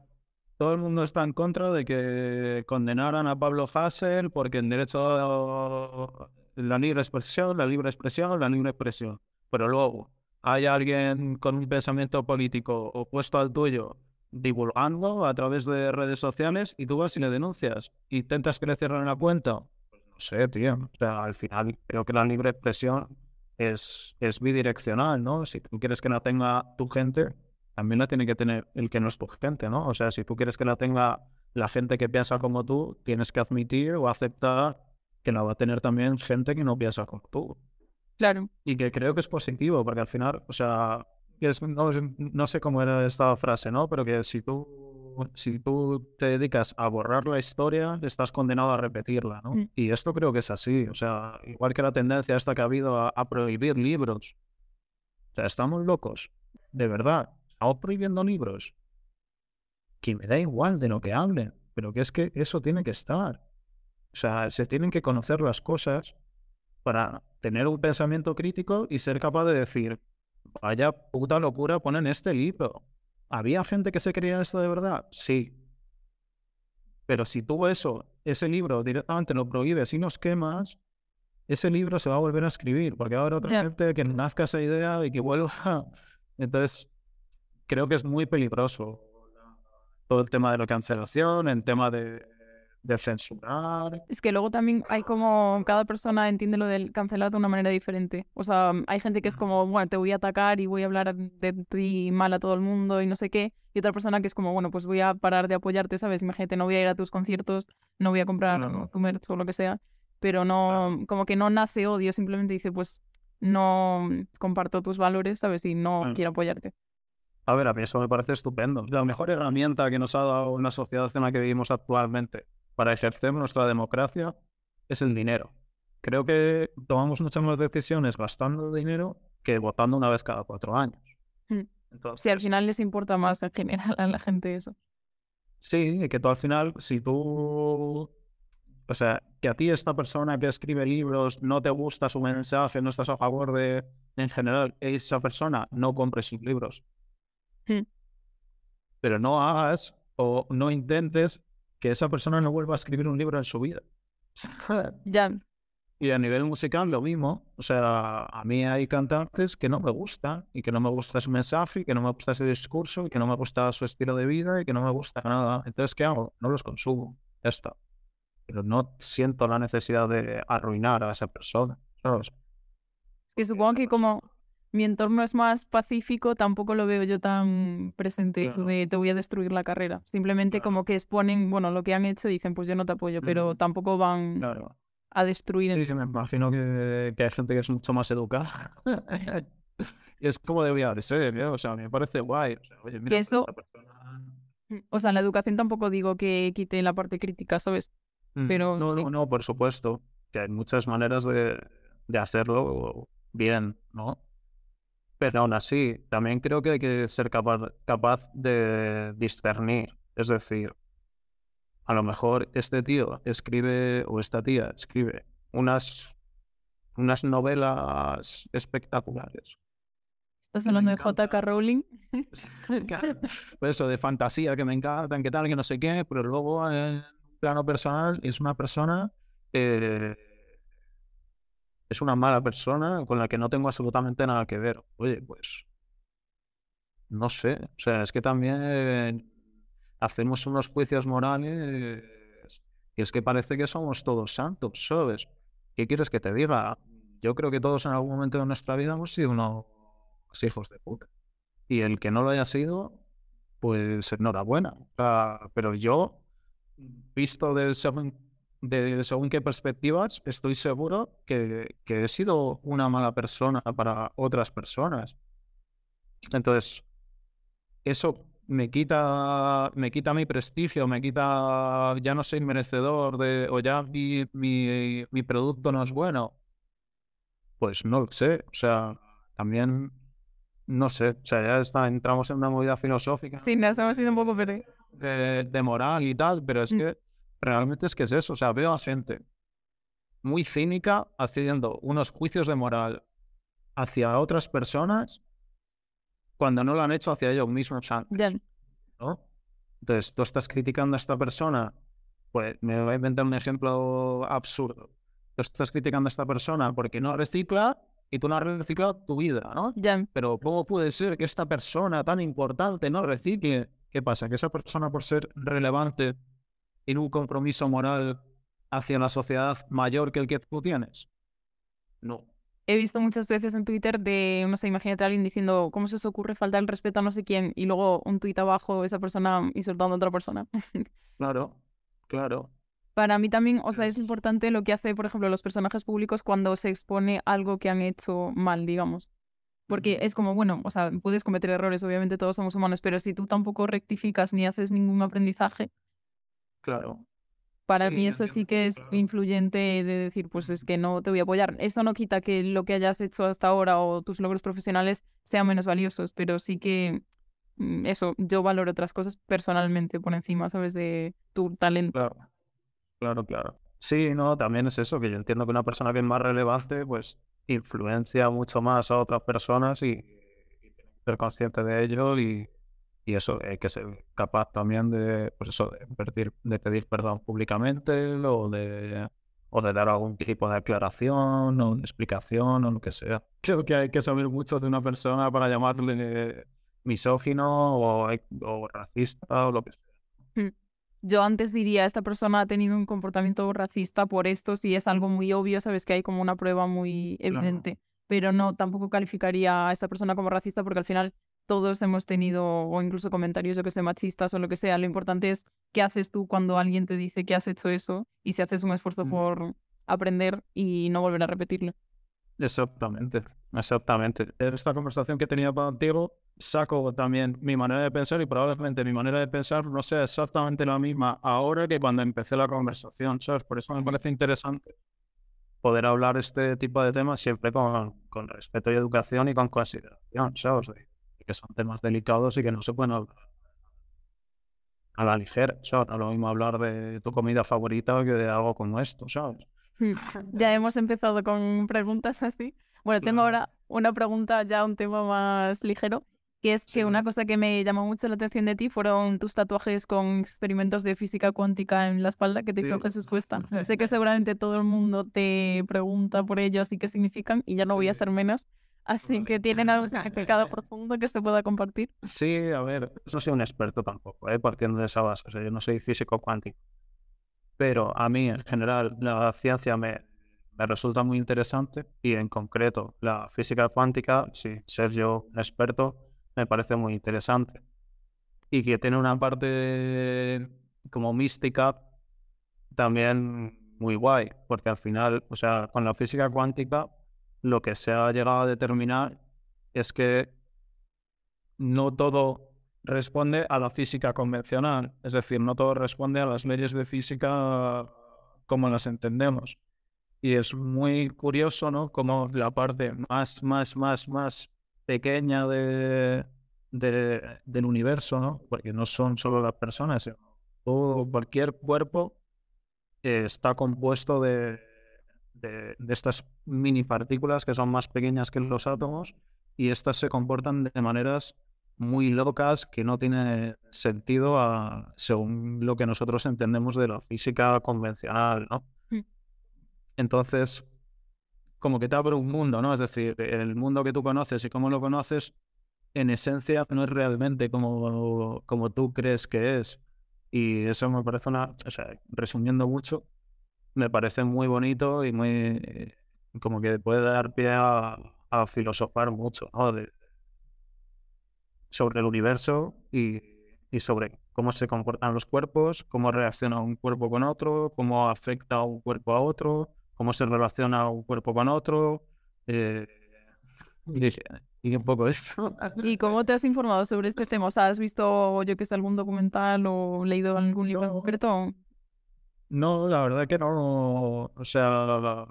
Todo el mundo está en contra de que condenaran a Pablo Hasél porque en derecho a la libre expresión, la libre expresión, la libre expresión. Pero luego hay alguien con un pensamiento político opuesto al tuyo divulgando a través de redes sociales y tú vas y le denuncias. ¿Intentas que le cierren la cuenta? Pues no sé, tío. O sea, al final creo que la libre expresión es, es bidireccional, ¿no? Si tú quieres que la tenga tu gente, también la tiene que tener el que no es tu gente, ¿no? O sea, si tú quieres que la tenga la gente que piensa como tú, tienes que admitir o aceptar que la va a tener también gente que no piensa como tú. Claro. Y que creo que es positivo, porque al final, o sea, es- no, no sé cómo era esta frase, ¿no? Pero que si tú, si tú te dedicas a borrar la historia, estás condenado a repetirla, ¿no? Mm. Y esto creo que es así, o sea, igual que la tendencia esta que ha habido a, a prohibir libros. O sea, estamos locos, de verdad. Estamos prohibiendo libros. Que me da igual de lo que hablen, pero que es que eso tiene que estar. O sea, se tienen que conocer las cosas para tener un pensamiento crítico y ser capaz de decir, vaya puta locura ponen este libro. ¿Había gente que se creía esto de verdad? Sí. Pero si tú eso, ese libro directamente lo prohíbes y nos quemas, ese libro se va a volver a escribir, porque va a haber otra gente que nazca esa idea y que vuelva. Entonces, creo que es muy peligroso todo el tema de la cancelación, el tema de, de censurar. Es que luego también hay como cada persona entiende lo del cancelar de una manera diferente. O sea, hay gente que es como, bueno, te voy a atacar y voy a hablar de ti mal a todo el mundo y no sé qué. Y otra persona que es como, bueno, pues voy a parar de apoyarte, ¿sabes? Imagínate, no voy a ir a tus conciertos, no voy a comprar tu merch o lo que sea. Pero no, como que no nace odio, simplemente dice, pues no comparto tus valores, ¿sabes? Y no quiero apoyarte. A ver, a mí eso me parece estupendo. La mejor herramienta que nos ha dado la sociedad en la que vivimos actualmente para ejercer nuestra democracia es el dinero. Creo que tomamos muchas más decisiones gastando dinero que votando una vez cada cuatro años. Mm. Si al final les importa más en general a la gente eso. Sí, que tú al final, si tú o sea, que a ti esta persona que escribe libros no te gusta su mensaje, no estás a favor de, en general, esa persona no compre sus libros. Hmm. Pero no hagas o no intentes que esa persona no vuelva a escribir un libro en su vida. ya. Y a nivel musical lo mismo. O sea, a mí hay cantantes que no me gustan y que no me gusta su mensaje y que no me gusta ese discurso y que no me gusta su estilo de vida y que no me gusta nada. Entonces, ¿qué hago? No los consumo. Ya está pero no siento la necesidad de arruinar a esa persona. Que supongo que como mi entorno es más pacífico, tampoco lo veo yo tan presente eso de te voy a destruir la carrera. Simplemente como que exponen, bueno, lo que han hecho dicen, pues yo no te apoyo, pero tampoco van a destruir. Sí, sí, me imagino que, hay gente que es mucho más educada. y es como debería de ser, o sea, me parece guay. O sea, oye, mira, eso... O sea, la educación tampoco digo que quite la parte crítica, ¿sabes? Pero, no, no, no, por supuesto, que hay muchas maneras de, de hacerlo bien, ¿no? Pero aún así, también creo que hay que ser capaz, capaz de discernir. Es decir, a lo mejor este tío escribe, o esta tía escribe, unas, unas novelas espectaculares. ¿Estás hablando de J.K. Rowling? pues eso, de fantasía que me encantan, que tal, que no sé qué, pero luego plano personal es una persona, eh, es una mala persona con la que no tengo absolutamente nada que ver. Oye, pues, no sé, o sea, es que también hacemos unos juicios morales y es que parece que somos todos santos, ¿sabes? ¿Qué quieres que te diga? Yo creo que todos en algún momento de nuestra vida hemos sido unos hijos de puta. Y el que no lo haya sido, pues enhorabuena. pero yo visto del según, de según qué perspectivas, estoy seguro que, que, he sido una mala persona para otras personas. Entonces, eso me quita, me quita mi prestigio, me quita, ya no soy merecedor de, o ya mi, mi, mi producto no es bueno. Pues no lo sé, o sea, también, no sé, o sea, ya está, entramos en una movida filosófica. Sí, nos hemos ido un poco, pero de, moral y tal, pero es mm. que realmente es que es eso. O sea, veo a gente muy cínica haciendo unos juicios de moral hacia otras personas cuando no lo han hecho hacia ellos mismos antes. ¿no? Entonces, tú estás criticando a esta persona, pues me voy a inventar un ejemplo absurdo. Tú estás criticando a esta persona porque no recicla y tú no has reciclado tu vida, ¿no? Pero ¿cómo puede ser que esta persona tan importante no recicle? ¿Qué pasa? ¿Que esa persona por ser relevante en un compromiso moral hacia la sociedad mayor que el que tú tienes? No. He visto muchas veces en Twitter de, no sé, imagínate a alguien diciendo, ¿cómo se os ocurre faltar el respeto a no sé quién? Y luego un tuit abajo, esa persona insultando a otra persona. claro, claro. Para mí también, o sea, es importante lo que hace, por ejemplo, los personajes públicos cuando se expone algo que han hecho mal, digamos. Porque es como, bueno, o sea, puedes cometer errores, obviamente todos somos humanos, pero si tú tampoco rectificas ni haces ningún aprendizaje. Claro. Para mí eso sí que es influyente de decir, pues es que no te voy a apoyar. Eso no quita que lo que hayas hecho hasta ahora o tus logros profesionales sean menos valiosos, pero sí que mm, eso, yo valoro otras cosas personalmente por encima, ¿sabes? De tu talento. Claro, claro, claro. Sí, no, también es eso, que yo entiendo que una persona que es más relevante, pues influencia mucho más a otras personas y, ser consciente de ello y, y, eso, hay que ser capaz también de, pues eso, de, pedir, de pedir perdón públicamente o de, o de dar algún tipo de aclaración o de explicación o lo que sea. Creo que hay que saber mucho de una persona para llamarle misógino o, o racista o lo que sea. Hmm yo antes diría, esta persona ha tenido un comportamiento racista por esto, si es algo muy obvio, sabes que hay como una prueba muy evidente, pero no, tampoco calificaría a esa persona como racista porque al final todos hemos tenido, o incluso comentarios, yo que sé, machistas o lo que sea, lo importante es qué haces tú cuando alguien te dice que has hecho eso y si haces un esfuerzo por aprender y no volver a repetirlo. Exactamente, exactamente. De esta conversación que tenía contigo, saco también mi manera de pensar y probablemente mi manera de pensar no sea exactamente la misma ahora que cuando empecé la conversación, ¿sabes? Por eso me parece interesante poder hablar este tipo de temas siempre con, con respeto y educación y con consideración, ¿sabes? Que son temas delicados y que no se pueden hablar a la ligera, ¿sabes? No lo mismo hablar de tu comida favorita que de algo como esto, ¿sabes? Hmm. Ya hemos empezado con preguntas así. Bueno, tengo ahora una pregunta ya un tema más ligero, que es que una cosa que me llamó mucho la atención de ti fueron tus tatuajes con experimentos de física cuántica en la espalda que te hizo Jesús Cuesta. Sé que seguramente todo el mundo te pregunta por ellos y qué significan, y ya no voy a ser menos. Así que tienen algún significado profundo que se pueda compartir. Sí, a ver, no soy un experto tampoco, ¿eh? partiendo de esa base. O sea, yo no soy físico cuántico. Pero a mí, en general, la ciencia me, me resulta muy interesante y en concreto la física cuántica, sí, ser yo un experto, me parece muy interesante. Y que tiene una parte como mística también muy guay, porque al final, o sea, con la física cuántica lo que se ha llegado a determinar es que no todo responde a la física convencional, es decir, no todo responde a las leyes de física como las entendemos. Y es muy curioso, ¿no? Como la parte más, más, más, más pequeña de, del universo, ¿no? Porque no son solo las personas, todo, cualquier cuerpo está compuesto de, de, estas mini partículas que son más pequeñas que los átomos y estas se comportan de maneras muy locas que no tienen sentido a, según lo que nosotros entendemos de la física convencional, ¿no? Mm. Entonces, como que te abre un mundo, ¿no? Es decir, el mundo que tú conoces y cómo lo conoces, en esencia no es realmente como, como tú crees que es. Y eso me parece una, o sea, resumiendo mucho, me parece muy bonito y muy como que puede dar pie a, filosofar mucho sobre el universo y, y, sobre cómo se comportan los cuerpos, cómo reacciona un cuerpo con otro, cómo afecta a un cuerpo a otro, cómo se relaciona un cuerpo con otro. Eh, y, un poco eso. ¿Y cómo te has informado sobre este tema? O sea, ¿has visto, yo que sé, algún documental o leído algún libro en concreto? No, la verdad que no. O sea,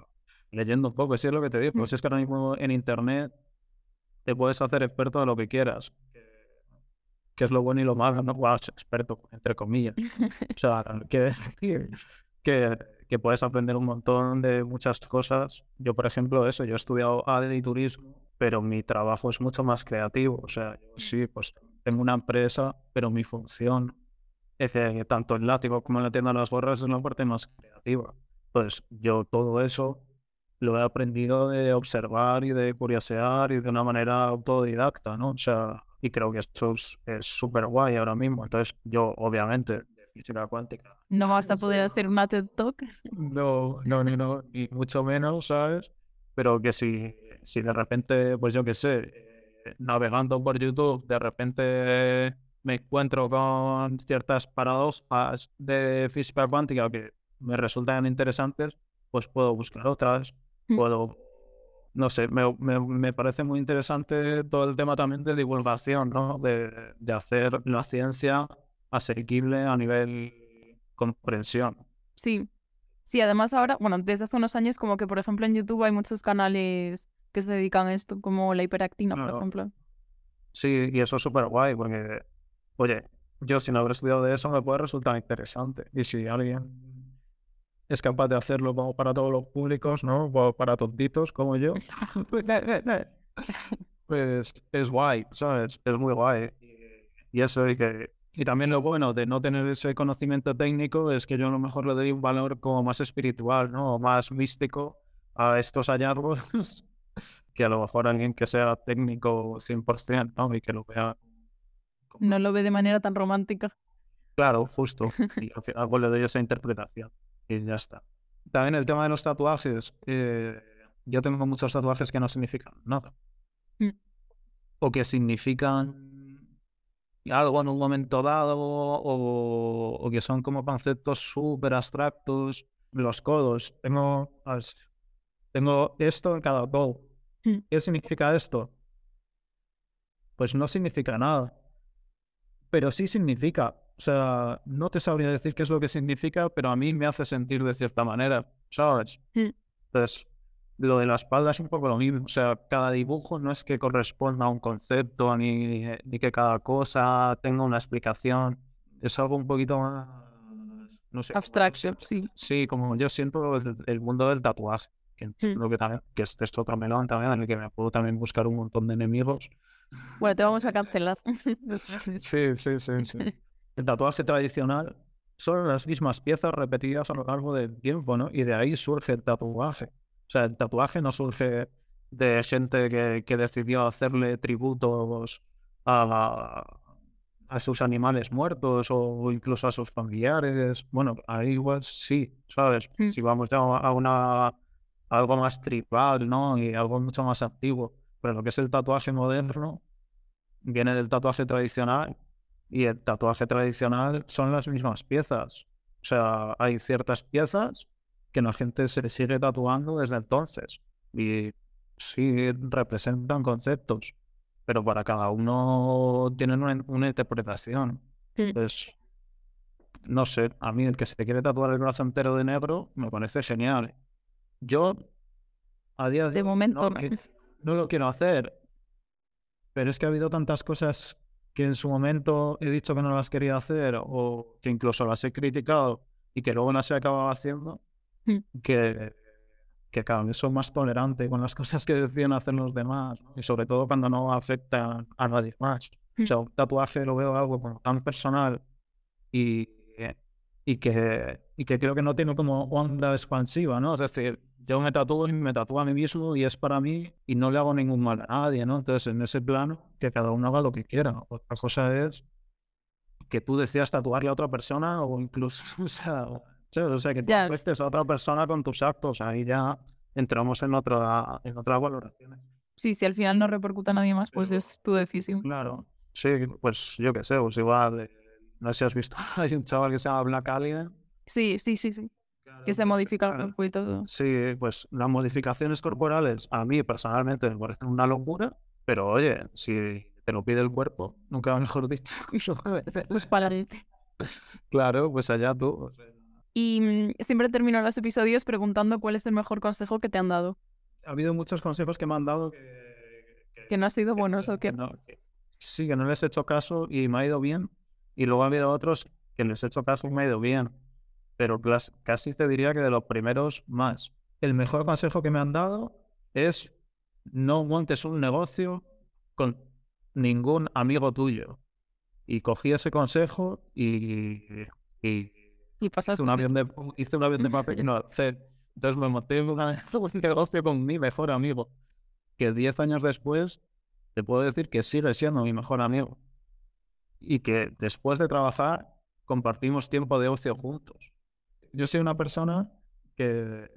leyendo un poco, si es lo que te digo. Pues es que ahora mismo en internet te puedes hacer experto de lo que quieras. Que es lo bueno y lo malo, ¿no? Wow, experto, entre comillas. O sea, quiere decir que, que puedes aprender un montón de muchas cosas. Yo, por ejemplo, eso, yo he estudiado AD y turismo, pero mi trabajo es mucho más creativo. O sea, yo sí, pues tengo una empresa, pero mi función es que tanto el látigo como la tienda de las gorras es la parte más creativa. Pues yo todo eso lo he aprendido de observar y de curiosear y de una manera autodidacta, ¿no? O sea, y creo que esto es súper guay ahora mismo. Entonces, yo, obviamente, de física cuántica. ¿No vas a poder hacer una TED Talk? No, no, no, no, ni mucho menos, ¿sabes? Pero que si, si de repente, pues yo qué sé, eh, navegando por YouTube, de repente me encuentro con ciertas paradojas de física cuántica que me resultan interesantes, pues puedo buscar otras, mm. puedo, no sé, me, me, parece muy interesante todo el tema también de divulgación, ¿no? De, de hacer la ciencia asequible a nivel comprensión. Sí, sí, además ahora, bueno, desde hace unos años como que, por ejemplo, en YouTube hay muchos canales que se dedican a esto, como la hiperactina, por ejemplo. Sí, y eso es súper guay, porque oye, yo sin haber estudiado de eso me puede resultar interesante. Y si alguien es capaz de hacerlo como para todos los públicos, ¿no? para tontitos como yo, pues es guay, ¿sabes? Es muy guay. Y eso, y que y también lo bueno de no tener ese conocimiento técnico es que yo a lo mejor le doy un valor como más espiritual, ¿no? O más místico a estos hallazgos que a lo mejor alguien que sea técnico 100%, ¿no? Y que lo vea no lo ve de manera tan romántica. Claro, justo. Y al final pues, le doy esa interpretación. Y ya está. También el tema de los tatuajes. Eh, yo tengo muchos tatuajes que no significan nada. Mm. O que significan algo en un momento dado, o, que son como conceptos súper abstractos. Los codos. Tengo, tengo esto en cada codo. Mm. ¿Qué significa esto? Pues no significa nada. Pero sí significa. O sea, no te sabría decir qué es lo que significa, pero a mí me hace sentir de cierta manera, ¿sabes? Mm. Entonces, lo de la espalda es un poco lo mismo. O sea, cada dibujo no es que corresponda a un concepto, ni, ni que cada cosa tenga una explicación. Es algo un poquito más. No sé. Abstracto, sí. Sí, como yo siento el, el mundo del tatuaje. Que, Mm. lo que, también, que es, es otro melón también, en el que me puedo también buscar un montón de enemigos. Bueno, te vamos a cancelar. Sí, sí, sí, sí. El tatuaje tradicional son las mismas piezas repetidas a lo largo del tiempo, ¿no? Y de ahí surge el tatuaje. O sea, el tatuaje no surge de gente que, que decidió hacerle tributos a, a sus animales muertos o incluso a sus familiares. Bueno, ahí igual sí, ¿sabes? Mm. Si vamos ya a una a algo más tribal, ¿no? Y algo mucho más activo. Pero lo que es el tatuaje moderno viene del tatuaje tradicional y el tatuaje tradicional son las mismas piezas. O sea, hay ciertas piezas que la gente se sigue tatuando desde entonces y sí representan conceptos, pero para cada uno tienen una, una interpretación. Entonces, no sé, a mí el que se quiere tatuar el brazo entero de negro me parece genial. Yo, a día de, De momento no, no. no lo quiero hacer, pero es que ha habido tantas cosas que en su momento he dicho que no las quería hacer o que incluso las he criticado y que luego las he acabado haciendo, Mm. que, que cada vez soy más tolerante con las cosas que deciden hacer los demás ¿no? y sobre todo cuando no afectan a nadie más. O sea, un tatuaje lo veo algo como tan personal y, y, que, y que creo que no tiene como onda expansiva, ¿no? Es decir, yo me tatúo y me tatúo a mí mismo y es para mí y no le hago ningún mal a nadie, ¿no? Entonces, en ese plano, que cada uno haga lo que quiera. Otra cosa es que tú decidas tatuarle a otra persona o incluso, o sea, o sea que tú Ya. afectes a otra persona con tus actos. Ahí ya entramos en, otra, en otras valoraciones. Sí, si al final no repercuta a nadie más, pues Pero- es tu decisión. Claro. Sí, pues yo qué sé, pues igual, eh, no sé si has visto, hay un chaval que se llama Black Alien. Sí, sí, sí, sí. Que se modifica el cuerpo y todo. Sí, pues las modificaciones corporales a mí personalmente me parecen una locura, pero oye, si te lo pide el cuerpo, nunca mejor dicho. Pues para claro, pues allá tú. Y mm, siempre termino los episodios preguntando cuál es el mejor consejo que te han dado. Ha habido muchos consejos que me han dado que, Que no ha sido que- buenos o que que... no- que- sí, que no les he hecho caso y me ha ido bien. Y luego ha habido otros que les he hecho caso y me ha ido bien. Pero casi te diría que de los primeros más. El mejor consejo que me han dado es no montes un negocio con ningún amigo tuyo. Y cogí ese consejo y, y Y pasas hice un avión de, hice un avión de papel no. Entonces me monté una- un negocio con mi mejor amigo, que 10 años después te puedo decir que sigue siendo mi mejor amigo. Y que después de trabajar compartimos tiempo de ocio juntos. Yo soy una persona que,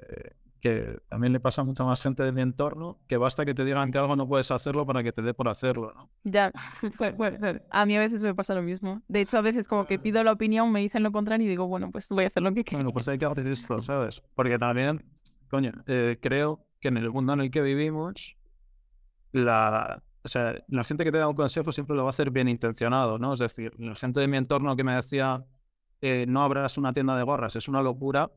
que también le pasa a mucha más gente de mi entorno, que basta que te digan que algo no puedes hacerlo para que te dé por hacerlo, ¿no? Ya. A mí a veces me pasa lo mismo. De hecho, a veces como que pido la opinión, me dicen lo contrario y digo, bueno, pues voy a hacer lo que quiero. Bueno, pues hay que hacer esto, ¿sabes? Porque también, coño, eh, creo que en el mundo en el que vivimos, la, o sea, la gente que te da un consejo siempre lo va a hacer bien intencionado, ¿no? Es decir, la gente de mi entorno que me decía, no abras una tienda de gorras, es una locura,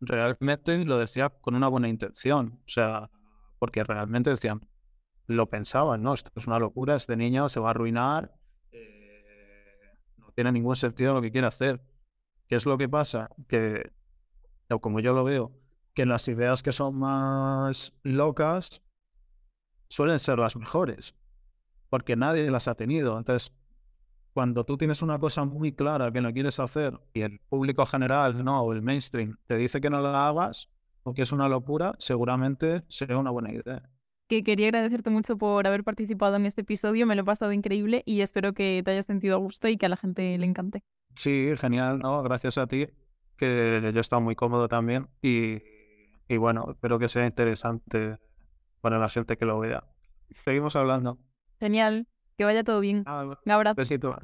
realmente lo decía con una buena intención. O sea, porque realmente decían, lo pensaban, ¿no? Esto es una locura, este niño se va a arruinar, eh, no tiene ningún sentido lo que quiere hacer. ¿Qué es lo que pasa? Que, o como yo lo veo, que las ideas que son más locas suelen ser las mejores, porque nadie las ha tenido. Entonces, cuando tú tienes una cosa muy clara que no quieres hacer y el público general, no, o el mainstream, te dice que no la hagas o que es una locura, seguramente sería una buena idea. Que quería agradecerte mucho por haber participado en este episodio, me lo he pasado increíble y espero que te hayas sentido a gusto y que a la gente le encante. Sí, genial, ¿no? Gracias a ti, que yo he estado muy cómodo también y, y bueno, espero que sea interesante para la gente que lo vea. Seguimos hablando. Genial, que vaya todo bien. Ah, Un abrazo. besito.